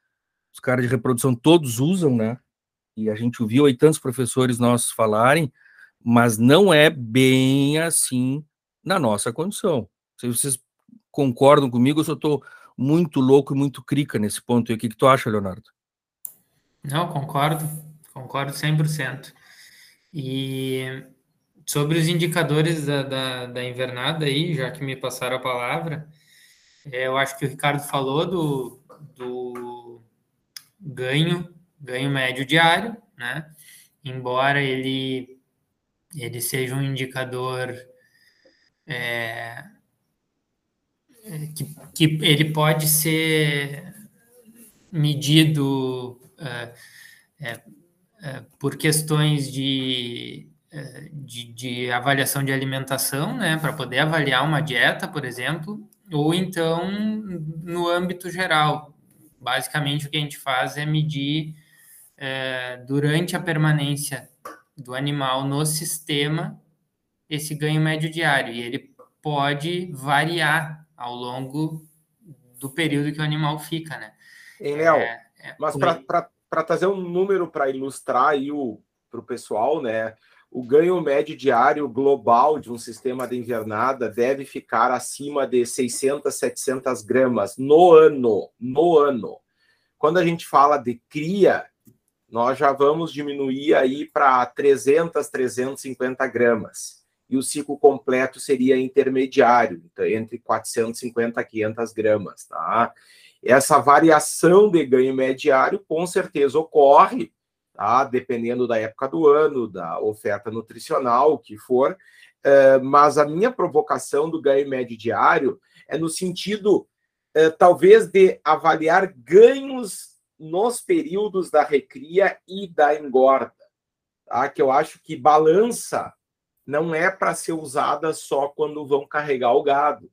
os caras de reprodução todos usam, né? E a gente ouviu aí tantos professores nossos falarem, mas não é bem assim na nossa condição. Se vocês concordam comigo, eu só estou muito louco e muito crica nesse ponto. E o que, que tu acha, Leonardo? Não, concordo, concordo 100%. E sobre os indicadores da, da, da, invernada aí, já que me passaram a palavra, é, eu acho que o Ricardo falou do, do ganho, ganho médio diário, né? Embora ele, ele seja um indicador é, que, que ele pode ser medido é, é, é, por questões de, é, de, de, avaliação de alimentação, né, para poder avaliar uma dieta, por exemplo, ou então no âmbito geral. Basicamente, o que a gente faz é medir é, durante a permanência do animal no sistema esse ganho médio diário, e ele pode variar ao longo do período que o animal fica, né? Léo, é, é, mas para trazer um número para ilustrar aí para o pessoal, né? O ganho médio diário global de um sistema de invernada deve ficar acima de 600, 700 gramas no ano, no ano. Quando a gente fala de cria, nós já vamos diminuir aí para 300, 350 gramas e o ciclo completo seria intermediário, então, entre 450 a 500 gramas, tá? Essa variação de ganho mediário com certeza ocorre, tá? Dependendo da época do ano, da oferta nutricional, o que for, uh, mas a minha provocação do ganho médio diário é no sentido, uh, talvez, de avaliar ganhos nos períodos da recria e da engorda, tá? Que eu acho que balança não é para ser usada só quando vão carregar o gado.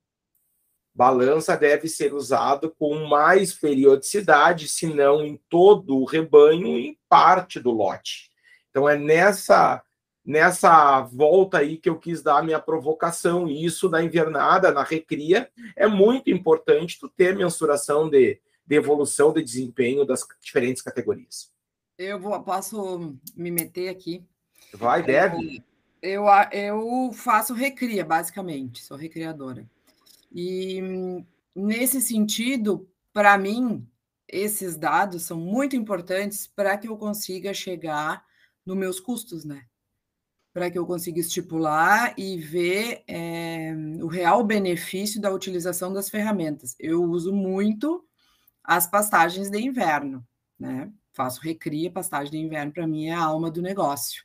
Balança deve ser usado com mais periodicidade, se não em todo o rebanho, em parte do lote. Então é nessa nessa volta aí que eu quis dar a minha provocação. E isso na invernada, na recria, é muito importante tu ter mensuração de, de evolução de desempenho das diferentes categorias. Eu vou, posso me meter aqui? Vai, deve. Eu, eu faço recria, basicamente, sou recriadora. E nesse sentido, para mim, esses dados são muito importantes para que eu consiga chegar nos meus custos, né? Para que eu consiga estipular e ver é, o real benefício da utilização das ferramentas. Eu uso muito as pastagens de inverno, né? Faço recria, pastagem de inverno para mim é a alma do negócio.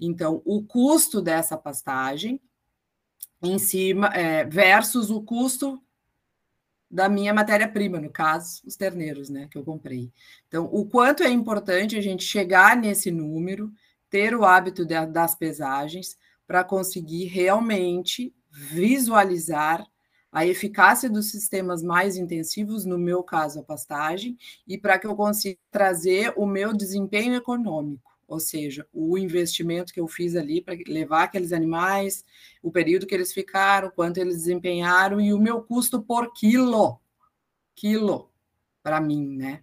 Então, o custo dessa pastagem em cima é, versus o custo da minha matéria-prima, no caso, os terneiros, né, que eu comprei. Então, o quanto é importante a gente chegar nesse número, ter o hábito de, das pesagens, para conseguir realmente visualizar a eficácia dos sistemas mais intensivos, no meu caso, a pastagem, e para que eu consiga trazer o meu desempenho econômico ou seja, o investimento que eu fiz ali para levar aqueles animais, o período que eles ficaram, quanto eles desempenharam e o meu custo por quilo. Quilo. para mim, né?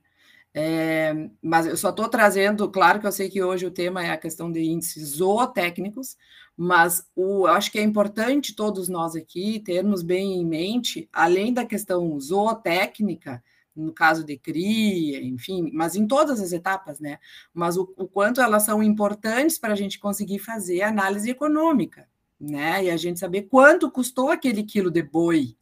É, mas eu só estou trazendo, claro que eu sei que hoje o tema é a questão de índices zootécnicos, mas o, eu acho que é importante todos nós aqui termos bem em mente, além da questão zootécnica, no caso de cria, enfim, mas em todas as etapas, né? Mas o, o quanto elas são importantes para a gente conseguir fazer análise econômica, né? E a gente saber quanto custou aquele quilo de boi,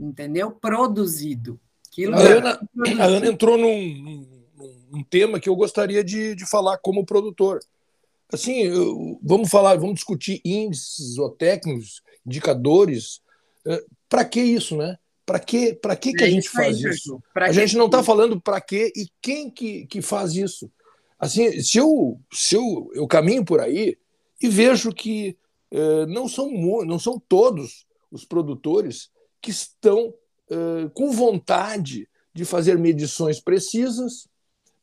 entendeu? Produzido. Quilo a, Ana, a Ana entrou num, num, num, tema que eu gostaria de, de falar como produtor. Assim, vamos falar, vamos discutir índices ou técnicos, indicadores. Eh, para que isso, né? Para que, pra que, que a gente faz isso? A gente não está falando para que e quem que, que faz isso. Assim, se eu, se eu, eu caminho por aí e vejo que eh, não, são, não são todos os produtores que estão eh, com vontade de fazer medições precisas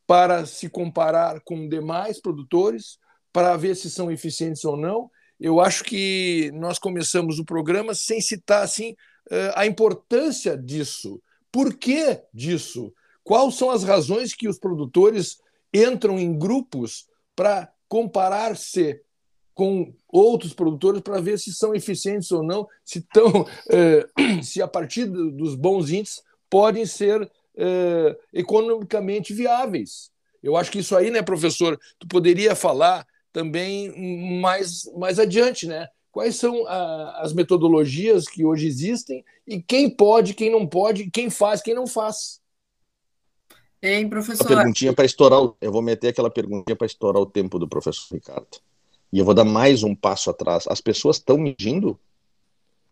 para se comparar com demais produtores, para ver se são eficientes ou não. Eu acho que nós começamos o programa sem citar assim eh, a importância disso. Por que disso? Quais são as razões que os produtores entram em grupos para comparar-se com outros produtores para ver se são eficientes ou não, se, tão, eh, se a partir dos bons índices podem ser eh, economicamente viáveis. Eu acho que isso aí, né, professor, tu poderia falar também mais, mais adiante, né? quais são a, as metodologias que hoje existem e quem pode, quem não pode, quem faz, quem não faz. Hein, professor? Uma perguntinha para estourar, eu vou meter aquela perguntinha para estourar o tempo do professor Ricardo. E eu vou dar mais um passo atrás. As pessoas estão medindo?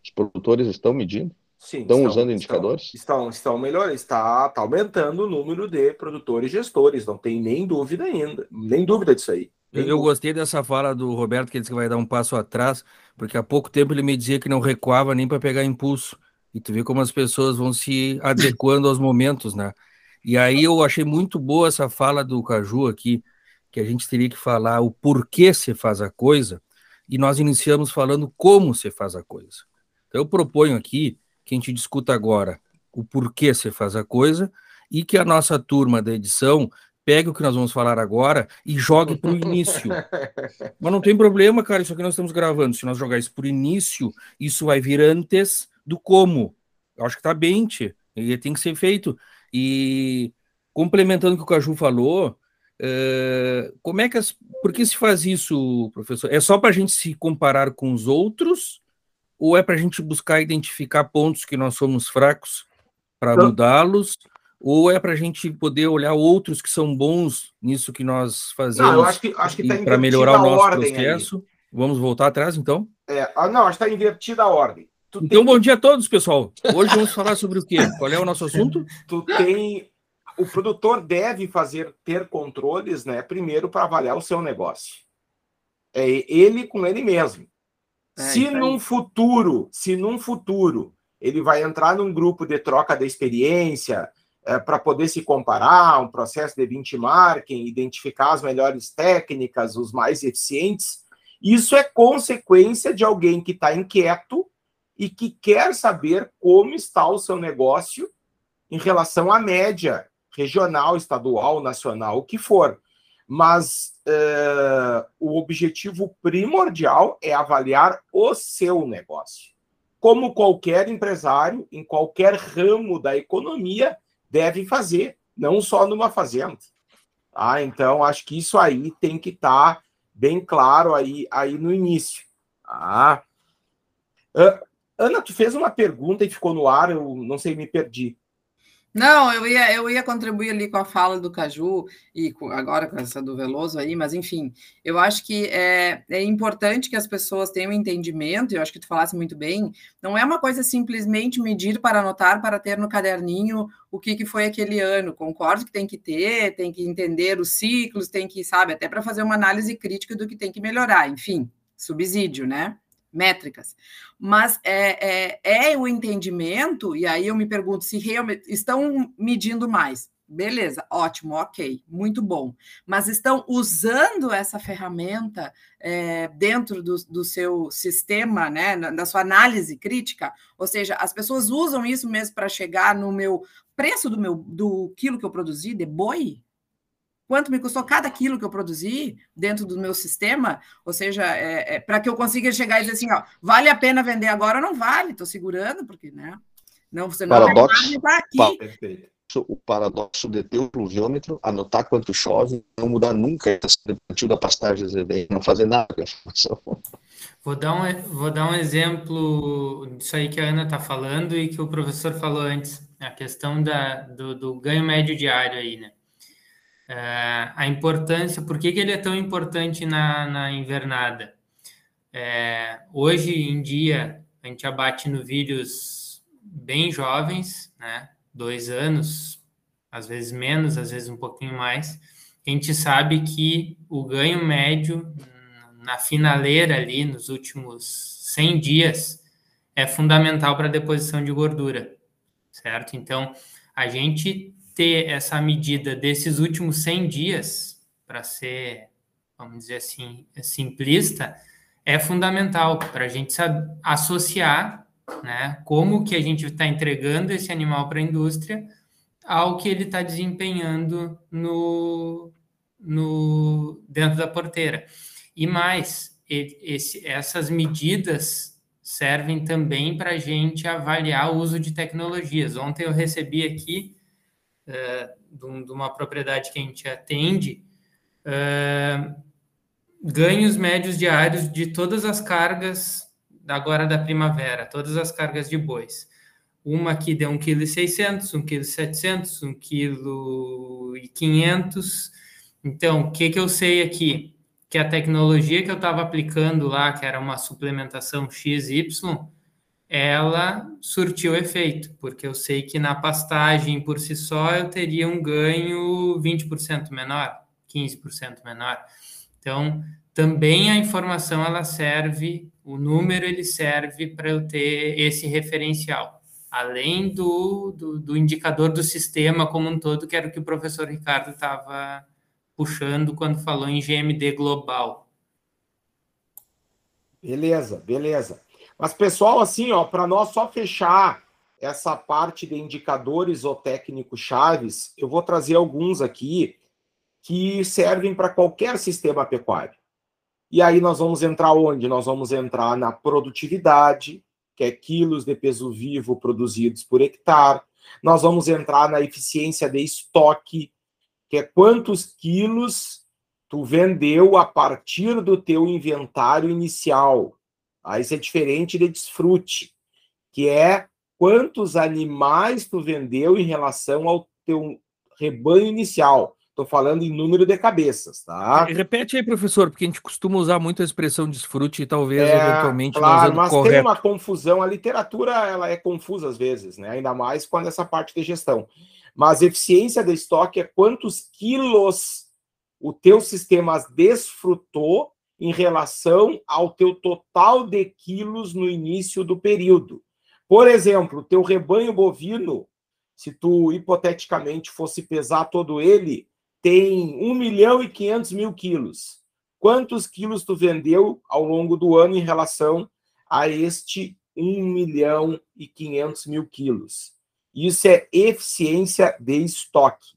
Os produtores estão medindo? Sim, estão, estão usando indicadores? Estão, estão melhorando, está, está aumentando o número de produtores gestores, não tem nem dúvida ainda, nem dúvida disso aí. Eu, eu gostei dessa fala do Roberto, que ele disse que vai dar um passo atrás, porque há pouco tempo ele me dizia que não recuava nem para pegar impulso. E tu vê como as pessoas vão se adequando aos momentos, né? E aí eu achei muito boa essa fala do Caju aqui, que a gente teria que falar o porquê se faz a coisa, e nós iniciamos falando como se faz a coisa. Então eu proponho aqui que a gente discuta agora o porquê se faz a coisa e que a nossa turma da edição pegue o que nós vamos falar agora e jogue para o início. Mas não tem problema, cara, isso aqui nós estamos gravando. Se nós jogar isso por início, isso vai vir antes do como. Eu acho que tá bem, tchê. e tem que ser feito. E complementando o que o Caju falou, uh, como é que as, por que se faz isso, professor? É só para a gente se comparar com os outros ou é para a gente buscar identificar pontos que nós somos fracos para mudá-los? Ou é para a gente poder olhar outros que são bons nisso que nós fazemos não, acho que, acho que tá para melhorar o nosso processo? Aí. Vamos voltar atrás, então? É, ah, não, acho que está invertida a ordem. Tu então, tem... bom dia a todos, pessoal. Hoje vamos falar sobre o quê? Qual é o nosso assunto? Tu tem... O produtor deve fazer, ter controles, né, primeiro para avaliar o seu negócio. É ele com ele mesmo. É, se num futuro, se num futuro ele vai entrar num grupo de troca de experiência, é, para poder se comparar, um processo de benchmarking, identificar as melhores técnicas, os mais eficientes. Isso é consequência de alguém que está inquieto e que quer saber como está o seu negócio em relação à média regional, estadual, nacional, o que for. Mas uh, o objetivo primordial é avaliar o seu negócio. Como qualquer empresário, em qualquer ramo da economia, devem fazer, não só numa fazenda. Ah, então, acho que isso aí tem que estar tá bem claro aí, aí no início. Ah. Uh, Ana, tu fez uma pergunta e ficou no ar, eu não sei, me perdi. Não, eu ia, eu ia contribuir ali com a fala do Caju e com, agora com essa do Veloso aí, mas enfim, eu acho que é, é importante que as pessoas tenham entendimento, e eu acho que tu falasse muito bem, não é uma coisa simplesmente medir para anotar, para ter no caderninho o que, que foi aquele ano. Concordo que tem que ter, tem que entender os ciclos, tem que, sabe, até para fazer uma análise crítica do que tem que melhorar, enfim, subsídio, né? Métricas, mas é, é, é, o entendimento, e aí eu me pergunto se realmente estão medindo mais. Beleza, ótimo, ok, muito bom. Mas estão usando essa ferramenta é, dentro do, do, seu sistema, né, da sua análise crítica? Ou seja, as pessoas usam isso mesmo para chegar no meu preço do meu do quilo que eu produzi de boi? Quanto me custou cada quilo que eu produzi dentro do meu sistema? Ou seja, é, é para que eu consiga chegar e dizer assim, ó, vale a pena vender agora? Não vale, estou segurando, porque, né? Não, você não paradoxo, tá aqui. Perfeito. O paradoxo de ter o pluviômetro, anotar quanto chove, não mudar nunca esse da pastagem, não fazer nada com a informação. Vou dar, um, vou dar um exemplo disso aí que a Ana está falando e que o professor falou antes, a questão da, do, do ganho médio diário aí, né? É, a importância, por que, que ele é tão importante na, na invernada? É, hoje em dia, a gente abate novilhos bem jovens, né? Dois anos, às vezes menos, às vezes um pouquinho mais. A gente sabe que o ganho médio na finaleira ali, nos últimos 100 dias, é fundamental para a deposição de gordura, certo? Então, a gente ter essa medida desses últimos 100 dias, para ser, vamos dizer assim, simplista, é fundamental para a gente associar né, como que a gente está entregando esse animal para a indústria ao que ele está desempenhando no, no, dentro da porteira. E mais, esse, essas medidas servem também para a gente avaliar o uso de tecnologias. Ontem eu recebi aqui, uh, de uma propriedade que a gente atende, uh, ganhos médios diários de todas as cargas agora da primavera, todas as cargas de bois. Uma aqui deu 1,6 kg, 1,7 kg, 1,5 kg. Então, o que, que eu sei aqui? que a tecnologia que eu estava aplicando lá, que era uma suplementação XY, ela surtiu efeito, porque eu sei que na pastagem por si só eu teria um ganho 20% menor, 15% menor. Então, também a informação ela serve, o número ele serve para eu ter esse referencial, além do, do, do indicador do sistema como um todo, que era o que o professor Ricardo estava puxando quando falou em GMD global. Beleza, beleza. Mas, pessoal, assim, ó, para nós só fechar essa parte de indicadores ou técnicos chaves, eu vou trazer alguns aqui que servem para qualquer sistema pecuário. E aí nós vamos entrar onde? Nós vamos entrar na produtividade, que é quilos de peso vivo produzidos por hectare. Nós vamos entrar na eficiência de estoque, que é quantos quilos tu vendeu a partir do teu inventário inicial. Aí isso é diferente de desfrute, que é quantos animais tu vendeu em relação ao teu rebanho inicial. Estou falando em número de cabeças, tá? Repete aí, professor, porque a gente costuma usar muito a expressão desfrute e talvez é, eventualmente claro, mas correto. tem uma confusão. A literatura ela é confusa às vezes, né? Ainda mais quando essa parte de gestão. Mas eficiência de estoque é quantos quilos o teu sistema desfrutou em relação ao teu total de quilos no início do período. Por exemplo, teu rebanho bovino, se tu hipoteticamente fosse pesar todo ele, tem 1 milhão e 500 mil quilos. Quantos quilos tu vendeu ao longo do ano em relação a este 1 milhão e 500 mil quilos? Isso é eficiência de estoque,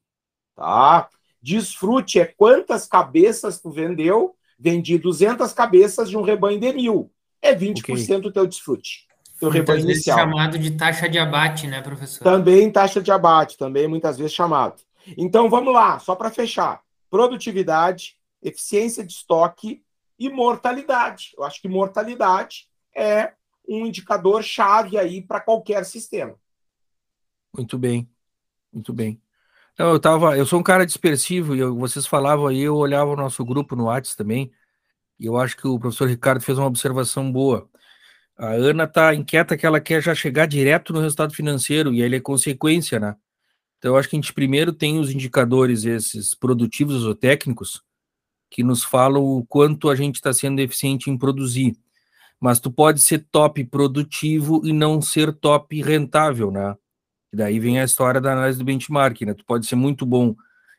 tá? Desfrute é quantas cabeças tu vendeu. Vendi 200 cabeças de um rebanho de mil. É 20% okay. do teu desfrute. Teu rebanho inicial. chamado de taxa de abate, né, professor? Também taxa de abate, também muitas vezes chamado. Então, vamos lá, só para fechar. Produtividade, eficiência de estoque e mortalidade. Eu acho que mortalidade é um indicador chave aí para qualquer sistema. Muito bem, muito bem. Eu tava, eu sou um cara dispersivo e eu, vocês falavam aí, eu olhava o nosso grupo no WhatsApp também, e eu acho que o professor Ricardo fez uma observação boa. A Ana tá inquieta que ela quer já chegar direto no resultado financeiro e ele é consequência, né? Então eu acho que a gente primeiro tem os indicadores esses produtivos ou técnicos que nos falam o quanto a gente está sendo eficiente em produzir. Mas tu pode ser top produtivo e não ser top rentável, né? E daí vem a história da análise do benchmark, né? Tu pode ser muito bom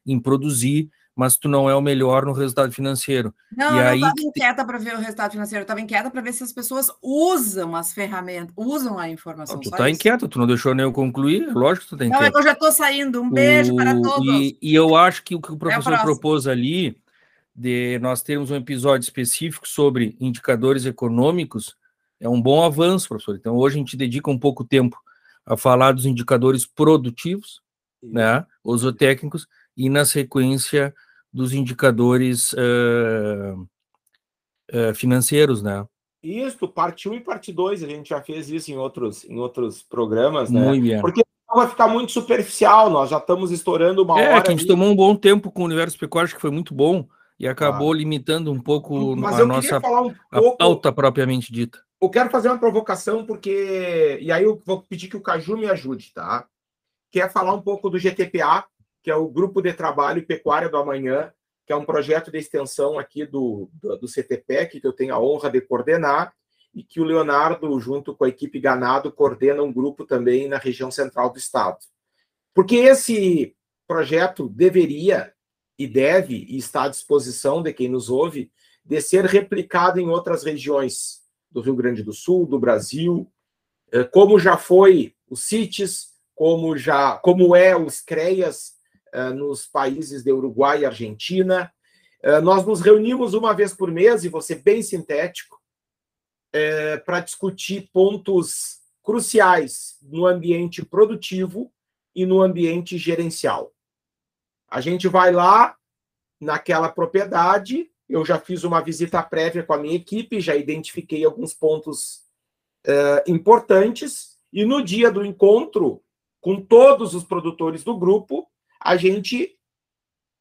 em produzir, mas tu não é o melhor no resultado financeiro. Não, e eu aí... não estava inquieta para ver o resultado financeiro, eu estava inquieta para ver se as pessoas usam as ferramentas, usam a informação. tu está inquieta, tu não deixou nem eu concluir, lógico que tu está inquieta. Não, é eu já estou saindo. Um beijo o... para todos. E, e, eu acho que o que o professor propôs ali, de nós termos um episódio específico sobre indicadores econômicos, é um bom avanço, professor. Então, hoje a gente dedica um pouco tempo a falar dos indicadores produtivos, né, os técnicos, e na sequência dos indicadores uh, uh, financeiros, né? Isso, parte 1 e parte 2, a gente já fez isso em outros, em outros programas, né? Muito bem. Porque vai ficar muito superficial, nós já estamos estourando uma é, hora. É, que a gente ali. tomou um bom tempo com o universo pecuário, que foi muito bom, e acabou limitando um pouco Mas a nossa um pouco... pauta propriamente dita. Eu quero fazer uma provocação, porque. E aí eu vou pedir que o Caju me ajude, tá? Quer falar um pouco do GTPA, que é o Grupo de Trabalho Pecuária do Amanhã, que é um projeto de extensão aqui do, do, do CTPEC, que eu tenho a honra de coordenar, e que o Leonardo, junto com a equipe Ganado, coordena um grupo também na região central do estado. Porque esse projeto deveria e deve, e está à disposição de quem nos ouve, de ser replicado em outras regiões do Rio Grande do Sul, do Brasil, eh, como já foi o CITES, como já como é os CREAS eh, nos países de Uruguai e Argentina. Eh, nós nos reunimos uma vez por mês, e vou ser bem sintético, para discutir pontos cruciais no ambiente produtivo e no ambiente gerencial. A gente vai lá naquela propriedade, eu já fiz uma visita prévia com a minha equipe, já identifiquei alguns pontos uh, importantes, e no dia do encontro, com todos os produtores do grupo, a gente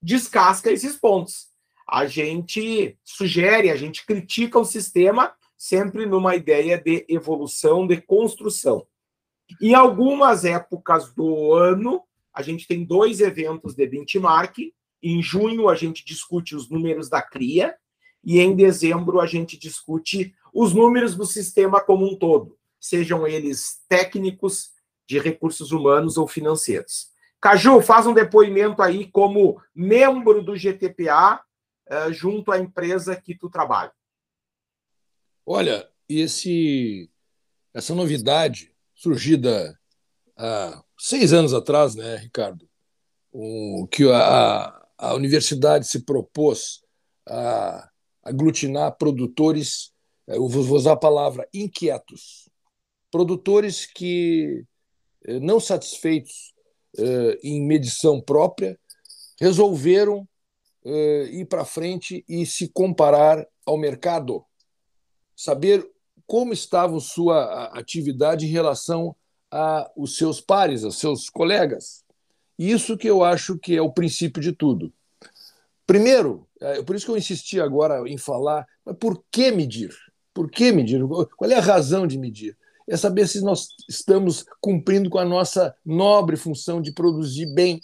descasca esses pontos. A gente sugere, a gente critica o sistema sempre numa ideia de evolução, de construção. Em algumas épocas do ano, a gente tem dois eventos de benchmark. Em junho, a gente discute os números da CRIA, e em dezembro, a gente discute os números do sistema como um todo, sejam eles técnicos, de recursos humanos ou financeiros. Caju, faz um depoimento aí como membro do GTPA uh, eh, junto à empresa que tu trabalha. Olha, esse, essa novidade surgida há seis anos atrás, né, Ricardo, um, que a, a universidade se propôs a aglutinar produtores, eh, eu vou usar a palavra inquietos, produtores que, eh, não satisfeitos uh, em medição própria, resolveram ir para frente e se comparar ao mercado, saber como estava sua atividade em relação aos seus pares, aos seus colegas. Isso que eu acho que é o princípio de tudo. Primeiro, é por isso que eu insisti agora em falar, mas por que medir? Por que medir? Qual é a razão de medir? é saber se nós estamos cumprindo com a nossa nobre função de produzir bem,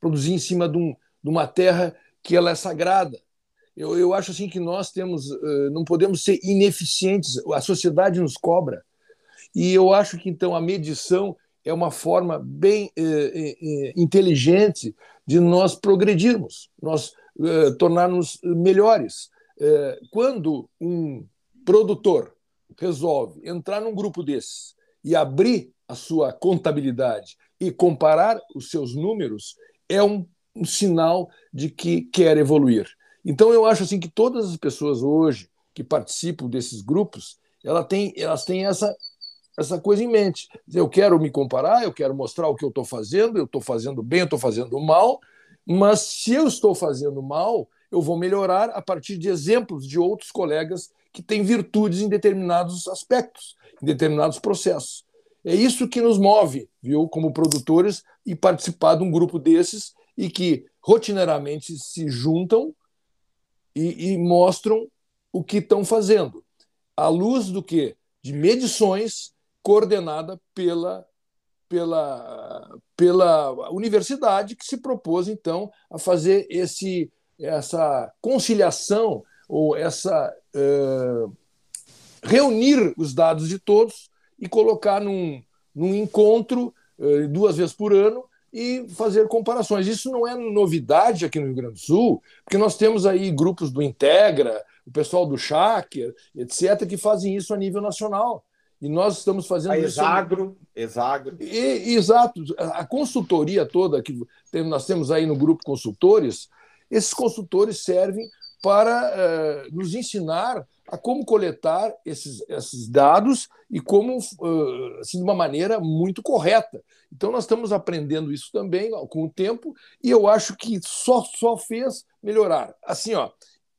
produzir em cima de, um, de uma terra que ela é sagrada. Eu, eu acho assim que nós temos, uh, não podemos ser ineficientes. A sociedade nos cobra e eu acho que então a medição é uma forma bem uh, uh, inteligente de nós progredirmos, nós tornarmos melhores. quando um produtor resolve entrar num grupo desses e abrir a sua contabilidade e comparar os seus números, é um, um sinal de que quer evoluir. Então eu acho assim que todas as pessoas hoje que participam desses grupos, ela tem, elas têm essa essa coisa em mente. Eu quero me comparar, eu quero mostrar o que eu estou fazendo, eu estou fazendo bem, eu estou fazendo mal, mas se eu estou fazendo mal, eu vou melhorar a partir de exemplos de outros colegas que têm virtudes em determinados aspectos, em determinados processos. É isso que nos move, viu, como produtores, e participar de um grupo desses e que rotineiramente se juntam e, e mostram o que estão fazendo, à luz do que? De medições coordenada pela pela, pela universidade que se propôs então a fazer esse essa conciliação ou essa uh, reunir os dados de todos e colocar num, num encontro uh, duas vezes por ano e fazer comparações. Isso não é novidade aqui no Rio Grande do Sul, porque nós temos aí grupos do Integra, o pessoal do Shaker, etc., que fazem isso a nível nacional. E nós estamos fazendo a Exagro, isso. Exagro. E, exato. A consultoria toda que nós temos aí no grupo consultores, esses consultores servem para uh, nos ensinar a como coletar esses, esses dados e como, uh, assim, de uma maneira muito correta. Então, nós estamos aprendendo isso também com o tempo e eu acho que só, só fez melhorar. Assim, ó,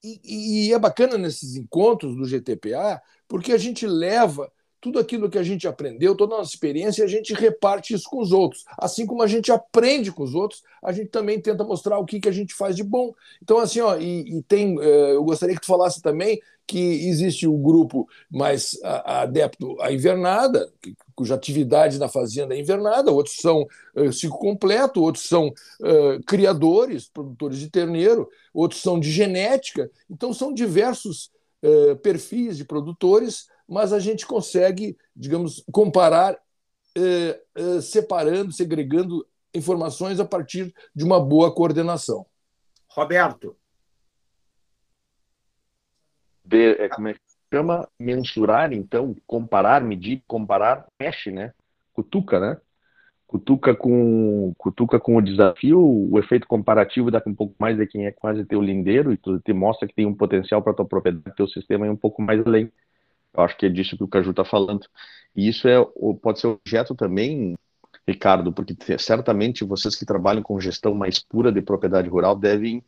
e, e é bacana nesses encontros do GTPA, porque a gente leva tudo aquilo que a gente aprendeu, toda a nossa experiência, a gente reparte isso com os outros. Assim como a gente aprende com os outros, a gente também tenta mostrar o que, que a gente faz de bom. Então, assim, ó, e, e tem, eh, eu gostaria que tu falasse também que existe o grupo mais adepto à invernada, cuja atividade na fazenda é invernada, outros são uh, ciclo completo, outros são uh, criadores, produtores de terneiro, outros são de genética. Então, são diversos uh, perfis de produtores mas a gente consegue, digamos, comparar eh, eh, separando, segregando informações a partir de uma boa coordenação. Roberto. Ver, é, como é que chama? Mensurar, então, comparar, medir, comparar, mexe, né? Cutuca, né? Cutuca com, cutuca com o desafio, o efeito comparativo dá um pouco mais de quem é quase teu lindeiro e tu te mostra que tem um potencial para tua propriedade, teu sistema é um pouco mais além. Eu acho que é disso que o Caju está falando. E isso é, pode ser objeto também, Ricardo, porque certamente vocês que trabalham com gestão mais pura de propriedade rural devem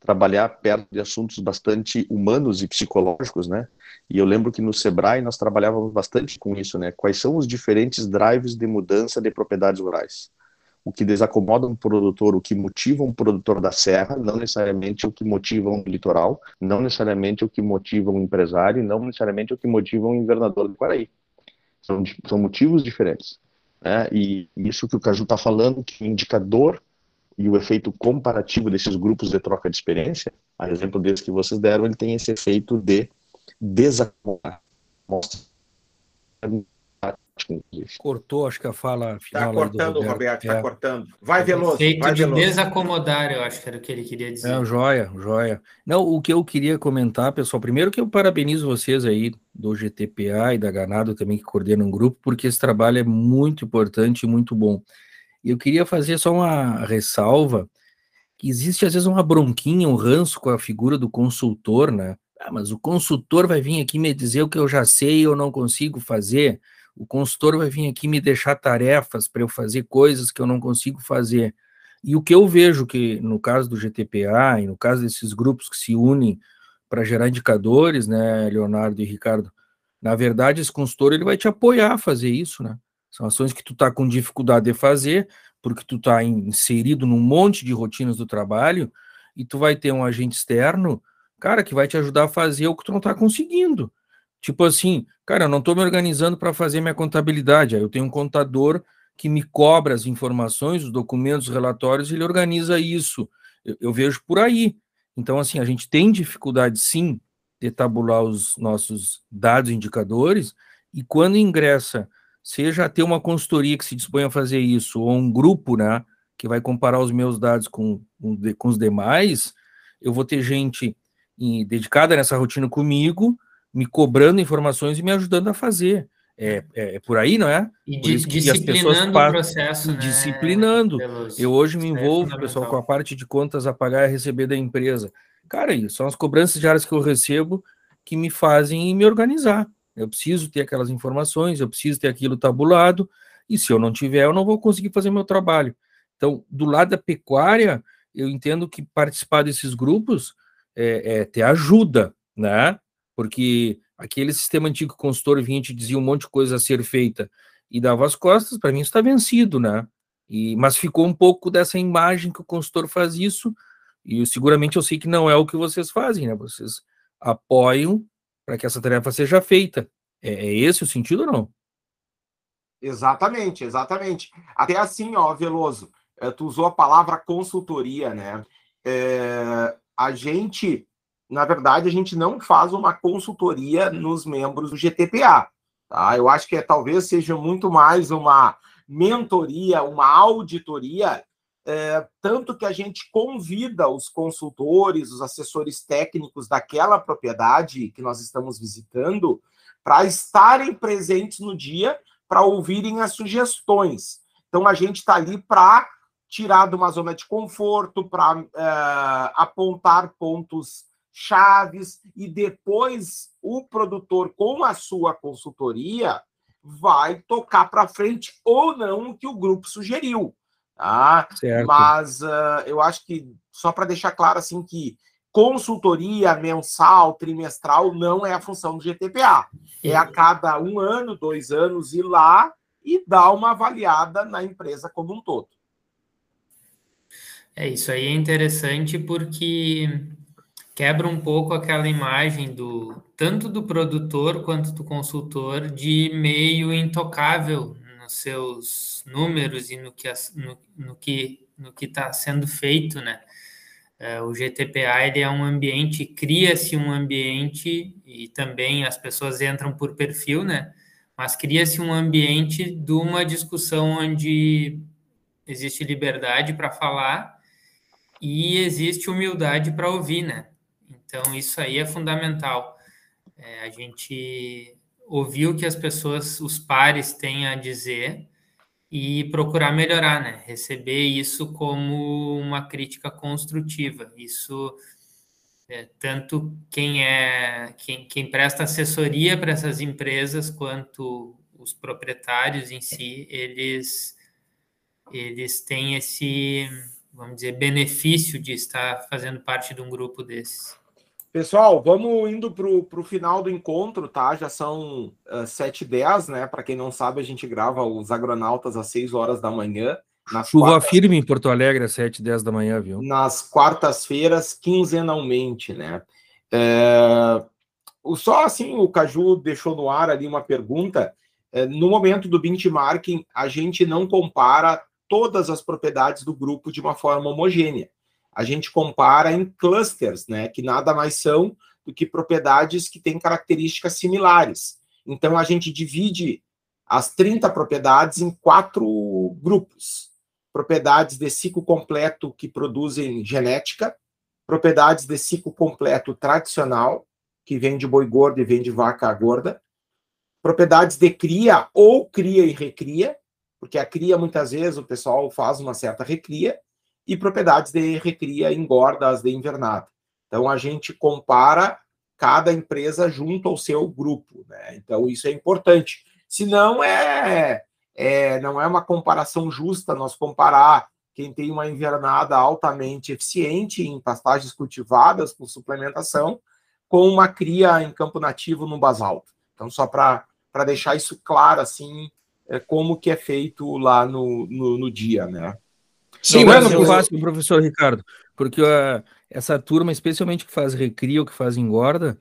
trabalhar perto de assuntos bastante humanos e psicológicos, né? E eu lembro que no Sebrae nós trabalhávamos bastante com isso, né? Quais são os diferentes drives de mudança de propriedades rurais? O que desacomoda um produtor, o que motiva um produtor da serra, não necessariamente o que motiva um litoral, não necessariamente o que motiva um empresário, não necessariamente o que motiva um invernador do Quaraí. São, são motivos diferentes. Né? E isso que o Caju está falando, que o indicador e o efeito comparativo desses grupos de troca de experiência, a exemplo desse que vocês deram, ele tem esse efeito de desacomodar. Mostra Cortou, acho que a fala final. Está cortando, Roberto, Roberto está é. cortando. Vai veloso. Feito vai de veloso. desacomodar, eu acho que era o que ele queria dizer. É, joia, joia. Não, o que eu queria comentar, pessoal, primeiro que eu parabenizo vocês aí do GTPA e da Ganado também, que coordenam um grupo, porque esse trabalho é muito importante e muito bom. E eu queria fazer só uma ressalva, que existe às vezes uma bronquinha, um ranço com a figura do consultor, né? Ah, mas o consultor vai vir aqui me dizer o que eu já sei e eu não consigo fazer o consultor vai vir aqui me deixar tarefas para eu fazer coisas que eu não consigo fazer. E o que eu vejo que no caso do GTPA e no caso desses grupos que se unem para gerar indicadores, né, Leonardo e Ricardo, na verdade esse consultor ele vai te apoiar a fazer isso, né? São ações que tu está com dificuldade de fazer, porque tu está inserido num monte de rotinas do trabalho e tu vai ter um agente externo, cara, que vai te ajudar a fazer o que tu não está conseguindo. Tipo assim, cara, eu não estou me organizando para fazer minha contabilidade. Aí eu tenho um contador que me cobra as informações, os documentos, os relatórios, ele organiza isso. Eu, eu vejo por aí. Então, assim, a gente tem dificuldade, sim, de tabular os nossos dados indicadores, e quando ingressa, seja ter uma consultoria que se dispõe a fazer isso, ou um grupo, né, que vai comparar os meus dados com, com os demais, eu vou ter gente em, dedicada nessa rotina comigo, me cobrando informações e me ajudando a fazer. É, é, é por aí, não é? E de, disciplinando o processo. Né? Disciplinando. Eu hoje me envolvo, pessoal, com a parte de contas a pagar e a receber da empresa. Cara, isso são as cobranças diárias que eu recebo que me fazem me organizar. Eu preciso ter aquelas informações, eu preciso ter aquilo tabulado, e se eu não tiver, eu não vou conseguir fazer meu trabalho. Então, do lado da pecuária, eu entendo que participar desses grupos é, é ter ajuda, né? Porque aquele sistema antigo consultor vinha te dizia um monte de coisa a ser feita e dava as costas, para mim está vencido, né? E, mas ficou um pouco dessa imagem que o consultor faz isso, e seguramente eu sei que não é o que vocês fazem, né? Vocês apoiam para que essa tarefa seja feita. É, é esse o sentido ou não? Exatamente, exatamente. Até assim, ó, Veloso, eh, tu usou a palavra consultoria, né? É, a gente na verdade, a gente não faz uma consultoria nos membros do GTPA. Tá? Eu acho que é, talvez seja muito mais uma mentoria, uma auditoria é, tanto que a gente convida os consultores, os assessores técnicos daquela propriedade que nós estamos visitando para estarem presentes no dia para ouvirem as sugestões. Então a gente está ali para tirar de uma zona de conforto, para é, apontar pontos chaves e depois o produtor com a sua consultoria vai tocar para frente ou não o que o grupo sugeriu. Tá? Certo. Mas uh, eu acho que, só para deixar claro assim, que consultoria mensal, trimestral, não é a função do GTPA. É a cada um ano, dois anos ir lá e dar uma avaliada na empresa como um todo. É, isso aí é interessante porque quebra um pouco aquela imagem do tanto do produtor quanto do consultor de meio intocável nos seus números e no que no, no que no que está sendo feito, né? É, o GTPA ele é um ambiente, cria-se um ambiente e também as pessoas entram por perfil, né? Mas cria-se um ambiente de uma discussão onde existe liberdade para falar e existe humildade para ouvir, né? Então isso aí é fundamental. É, a gente ouvir o que as pessoas, os pares têm a dizer e procurar melhorar, né? Receber isso como uma crítica construtiva. Isso é, tanto quem é quem, quem presta assessoria para essas empresas quanto os proprietários em si, eles eles têm esse, vamos dizer, benefício de estar fazendo parte de um grupo desses. Pessoal, vamos indo para o final do encontro, tá? Já são uh, 7h10, né? Para quem não sabe, a gente grava os agronautas às 6 horas da manhã. Chuva quartas... firme em Porto Alegre às 7 10 da manhã, viu? Nas quartas-feiras, quinzenalmente, né? É... O, só assim, o Caju deixou no ar ali uma pergunta. É, no momento do benchmarking, a gente não compara todas as propriedades do grupo de uma forma homogênea a gente compara em clusters, né, que nada mais são do que propriedades que têm características similares. Então, a gente divide as 30 propriedades em quatro grupos: propriedades de ciclo completo que produzem genética, propriedades de ciclo completo tradicional, que vem de boi gordo e vem de vaca gorda, propriedades de cria ou cria e recria, porque a cria muitas vezes o pessoal faz uma certa recria, e propriedades de recria engordas de invernada. Então a gente compara cada empresa junto ao seu grupo, né? Então isso é importante. Se não é, é não é uma comparação justa nós comparar quem tem uma invernada altamente eficiente em pastagens cultivadas com suplementação com uma cria em campo nativo no basalto. Então só para para deixar isso claro assim, é, como que é feito lá no, no, no dia, né? Sim, não, mas eu faço com o professor Ricardo, porque uh, essa turma, especialmente que faz recria ou que faz engorda,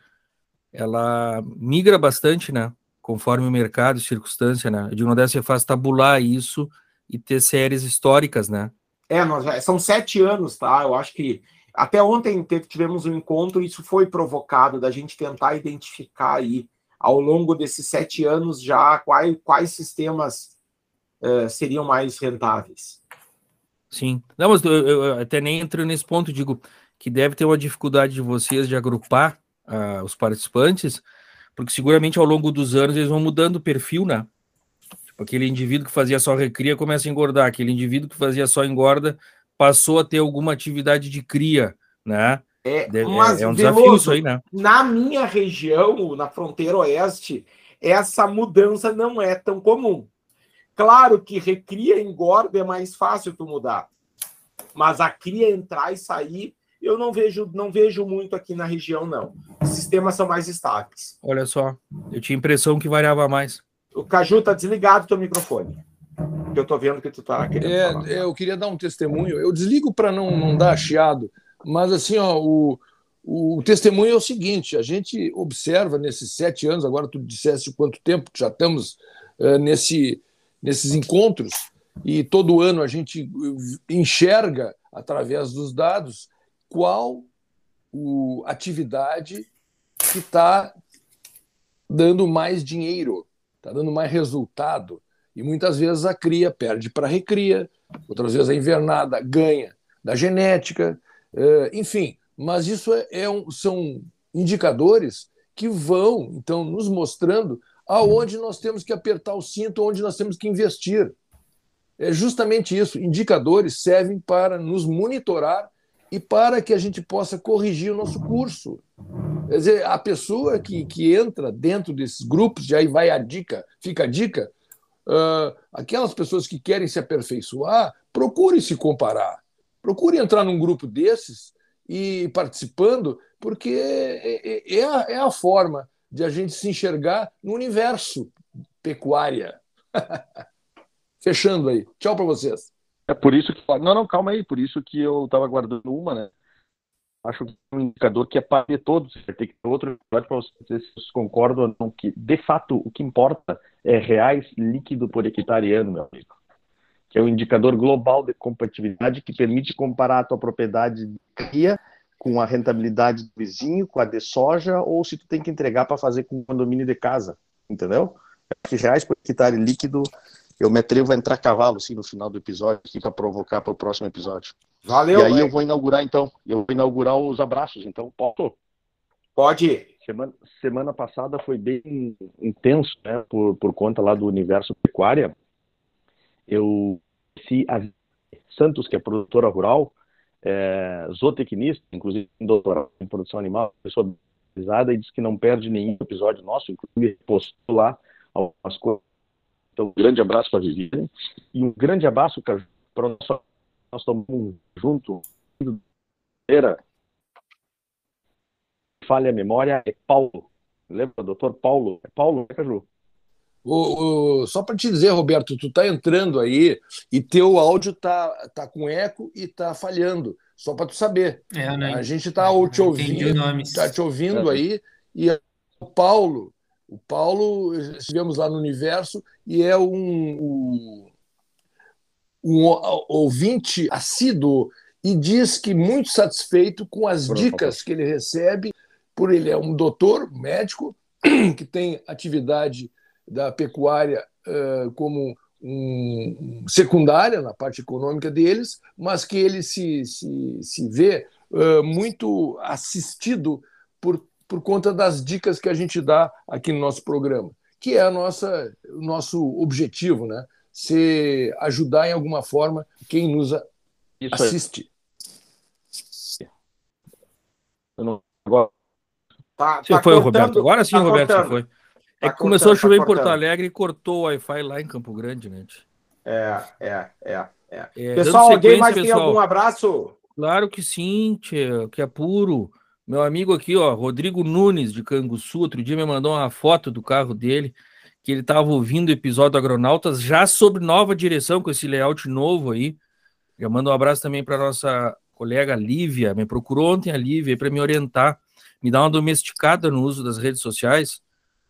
ela migra bastante, né? Conforme o mercado e circunstância, né? De uma dessas você faz tabular isso e ter séries históricas, né? É, nós, são sete anos, tá? Eu acho que até ontem tivemos um encontro e isso foi provocado da gente tentar identificar aí ao longo desses sete anos já quais, quais sistemas uh, seriam mais rentáveis. Sim. Não, mas eu, eu, até nem entro nesse ponto, digo que deve ter uma dificuldade de vocês de agrupar uh, os participantes, porque seguramente ao longo dos anos eles vão mudando o perfil, né? Tipo, aquele indivíduo que fazia só recria começa a engordar, aquele indivíduo que fazia só engorda passou a ter alguma atividade de cria, né? É, Deve, mas, é, é um Veloso, desafio isso aí, né? Na minha região, na fronteira oeste, essa mudança não é tão comum. Claro que recria engorda é mais fácil tu mudar. Mas a cria entrar e sair, eu não vejo, não vejo muito aqui na região, não. Os sistemas são mais estáveis. Olha só, eu tinha impressão que variava mais. O Caju tá desligado teu microfone. Eu tô vendo que tu tá querendo é, falar. É, eu queria dar um testemunho. Eu desligo para não, não dar chiado, mas assim, ó, o, o testemunho é o seguinte: a gente observa nesses sete anos, agora tu disseste quanto tempo que já estamos uh, nesse nesses encontros, e todo ano a gente enxerga, através dos dados, qual o, atividade que está dando mais dinheiro, está dando mais resultado. E muitas vezes a cria perde para a recria, outras vezes a invernada ganha da genética, é, enfim. Mas isso é, é um, são indicadores que vão, então, nos mostrando aonde nós temos que apertar o cinto, onde nós temos que investir. É justamente isso. Indicadores servem para nos monitorar e para que a gente possa corrigir o nosso curso. Quer dizer, a pessoa que, que entra dentro desses grupos, e aí vai a dica, fica a dica, uh, aquelas pessoas que querem se aperfeiçoar, procure se comparar. Procure entrar num grupo desses e participando, porque é, é, é, a, é a forma de a gente se enxergar no universo pecuária. Fechando aí. Tchau para vocês. É por isso que. Não, não, calma aí. Por isso que eu estava guardando uma, né? Acho que é um indicador que é para todos. Vai ter que ter outro para vocês se concordam ou não. Que, de fato, o que importa é reais líquido por hectare ano, meu amigo. Que é um indicador global de compatibilidade que permite comparar a tua propriedade de cria com a rentabilidade do vizinho, com a de soja, ou se tu tem que entregar para fazer com o condomínio de casa. Entendeu? Que reais por hectare líquido eu me atrevo a entrar cavalo assim no final do episódio aqui para provocar para o próximo episódio. Valeu. E aí véio. eu vou inaugurar então, eu vou inaugurar os abraços, então posso? Pode. Semana, semana passada foi bem intenso, né, por, por conta lá do universo pecuária. Eu se a Santos, que é produtora rural, é, zootecnista, inclusive doutorado em produção animal, pessoa e disse que não perde nenhum episódio nosso, inclusive postou lá algumas coisas então, um grande abraço para a Viviane e um grande abraço para o nosso. Nós estamos junto. Falha a memória, é Paulo. Lembra, doutor Paulo? É Paulo, né, Caju? O, o, só para te dizer, Roberto, tu tá entrando aí e teu áudio tá, tá com eco e tá falhando. Só para tu saber. É, né? A gente tá te ouvindo, tá te ouvindo é. aí e o Paulo o Paulo, estivemos lá no Universo e é um, um, um ouvinte assíduo e diz que muito satisfeito com as dicas que ele recebe, por ele é um doutor, médico, que tem atividade da pecuária uh, como um, secundária na parte econômica deles, mas que ele se, se, se vê uh, muito assistido por por conta das dicas que a gente dá aqui no nosso programa, que é a nossa, o nosso objetivo, né? Se ajudar em alguma forma quem nos assiste. Não... Agora... Tá, você tá foi, cortando, Roberto. Agora sim, tá Roberto, cortando. você foi. É tá que começou a chover tá em Porto Alegre e cortou o Wi-Fi lá em Campo Grande, né? É, é, é. é. é pessoal, alguém mais pessoal, tem algum abraço? Claro que sim, tia, que é puro. Meu amigo aqui, ó, Rodrigo Nunes, de Canguçu, outro dia me mandou uma foto do carro dele, que ele estava ouvindo o episódio do Agronautas, já sob nova direção, com esse layout novo aí. Já mando um abraço também para nossa colega Lívia, me procurou ontem a Lívia para me orientar, me dar uma domesticada no uso das redes sociais,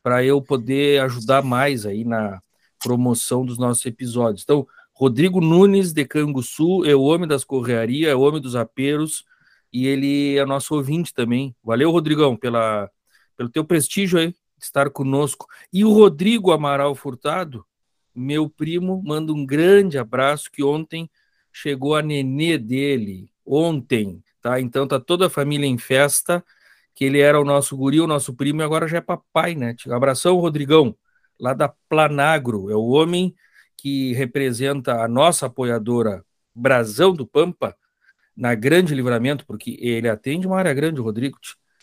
para eu poder ajudar mais aí na promoção dos nossos episódios. Então, Rodrigo Nunes, de Canguçu, é o homem das correarias, é o homem dos aperos, e ele é nosso ouvinte também. Valeu, Rodrigão, pela, pelo teu prestígio aí, de estar conosco. E o Rodrigo Amaral Furtado, meu primo, manda um grande abraço, que ontem chegou a nenê dele, ontem, tá? Então tá toda a família em festa, que ele era o nosso guri, o nosso primo, e agora já é papai, né? Abração, Rodrigão, lá da Planagro, é o homem que representa a nossa apoiadora Brasão do Pampa, na Grande Livramento, porque ele atende uma área grande, Rodrigo.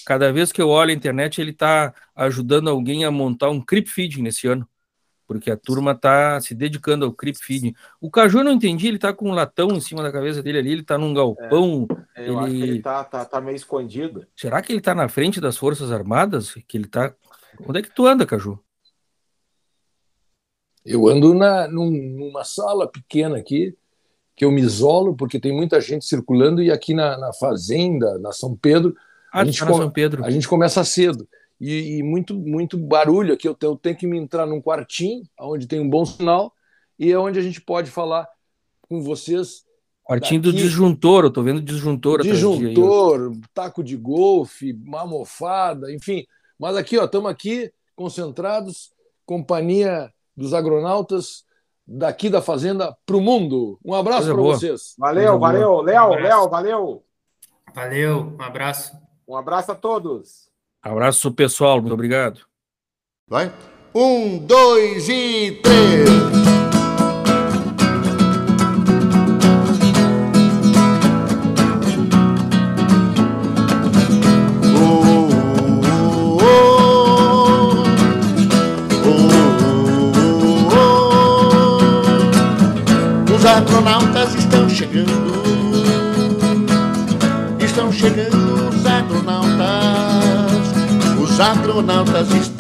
Cada vez que eu olho a internet, ele está ajudando alguém a montar um creep feeding nesse ano, porque a turma está se dedicando ao creep feeding. O Caju eu não entendi, ele está com um latão em cima da cabeça dele ali, ele está num galpão. É, eu ele... acho que ele está tá, tá meio escondido. Será que ele está na frente das Forças Armadas? Que ele tá. Onde é que tu anda, Caju? Eu ando na, num, numa sala pequena aqui, que eu me isolo, porque tem muita gente circulando, e aqui na, na Fazenda, na São Pedro, ah, a, gente tá São Pedro. a gente começa cedo e, e, muito, muito barulho aqui. Eu tenho, eu tenho que me entrar num quartinho onde tem um bom sinal e é onde a gente pode falar com vocês. Quartinho daqui. do disjuntor, eu tô vendo disjuntor. Disjuntor, taco de golfe, mamofada, enfim. Mas aqui, ó, estamos aqui concentrados, companhia dos agronautas daqui da fazenda para o mundo. Um abraço para vocês. Valeu, valeu, Léo, Léo, valeu. Valeu, um abraço. Um abraço a todos. Abraço, pessoal. Muito obrigado. Vai? Um, dois e três. astronautas estão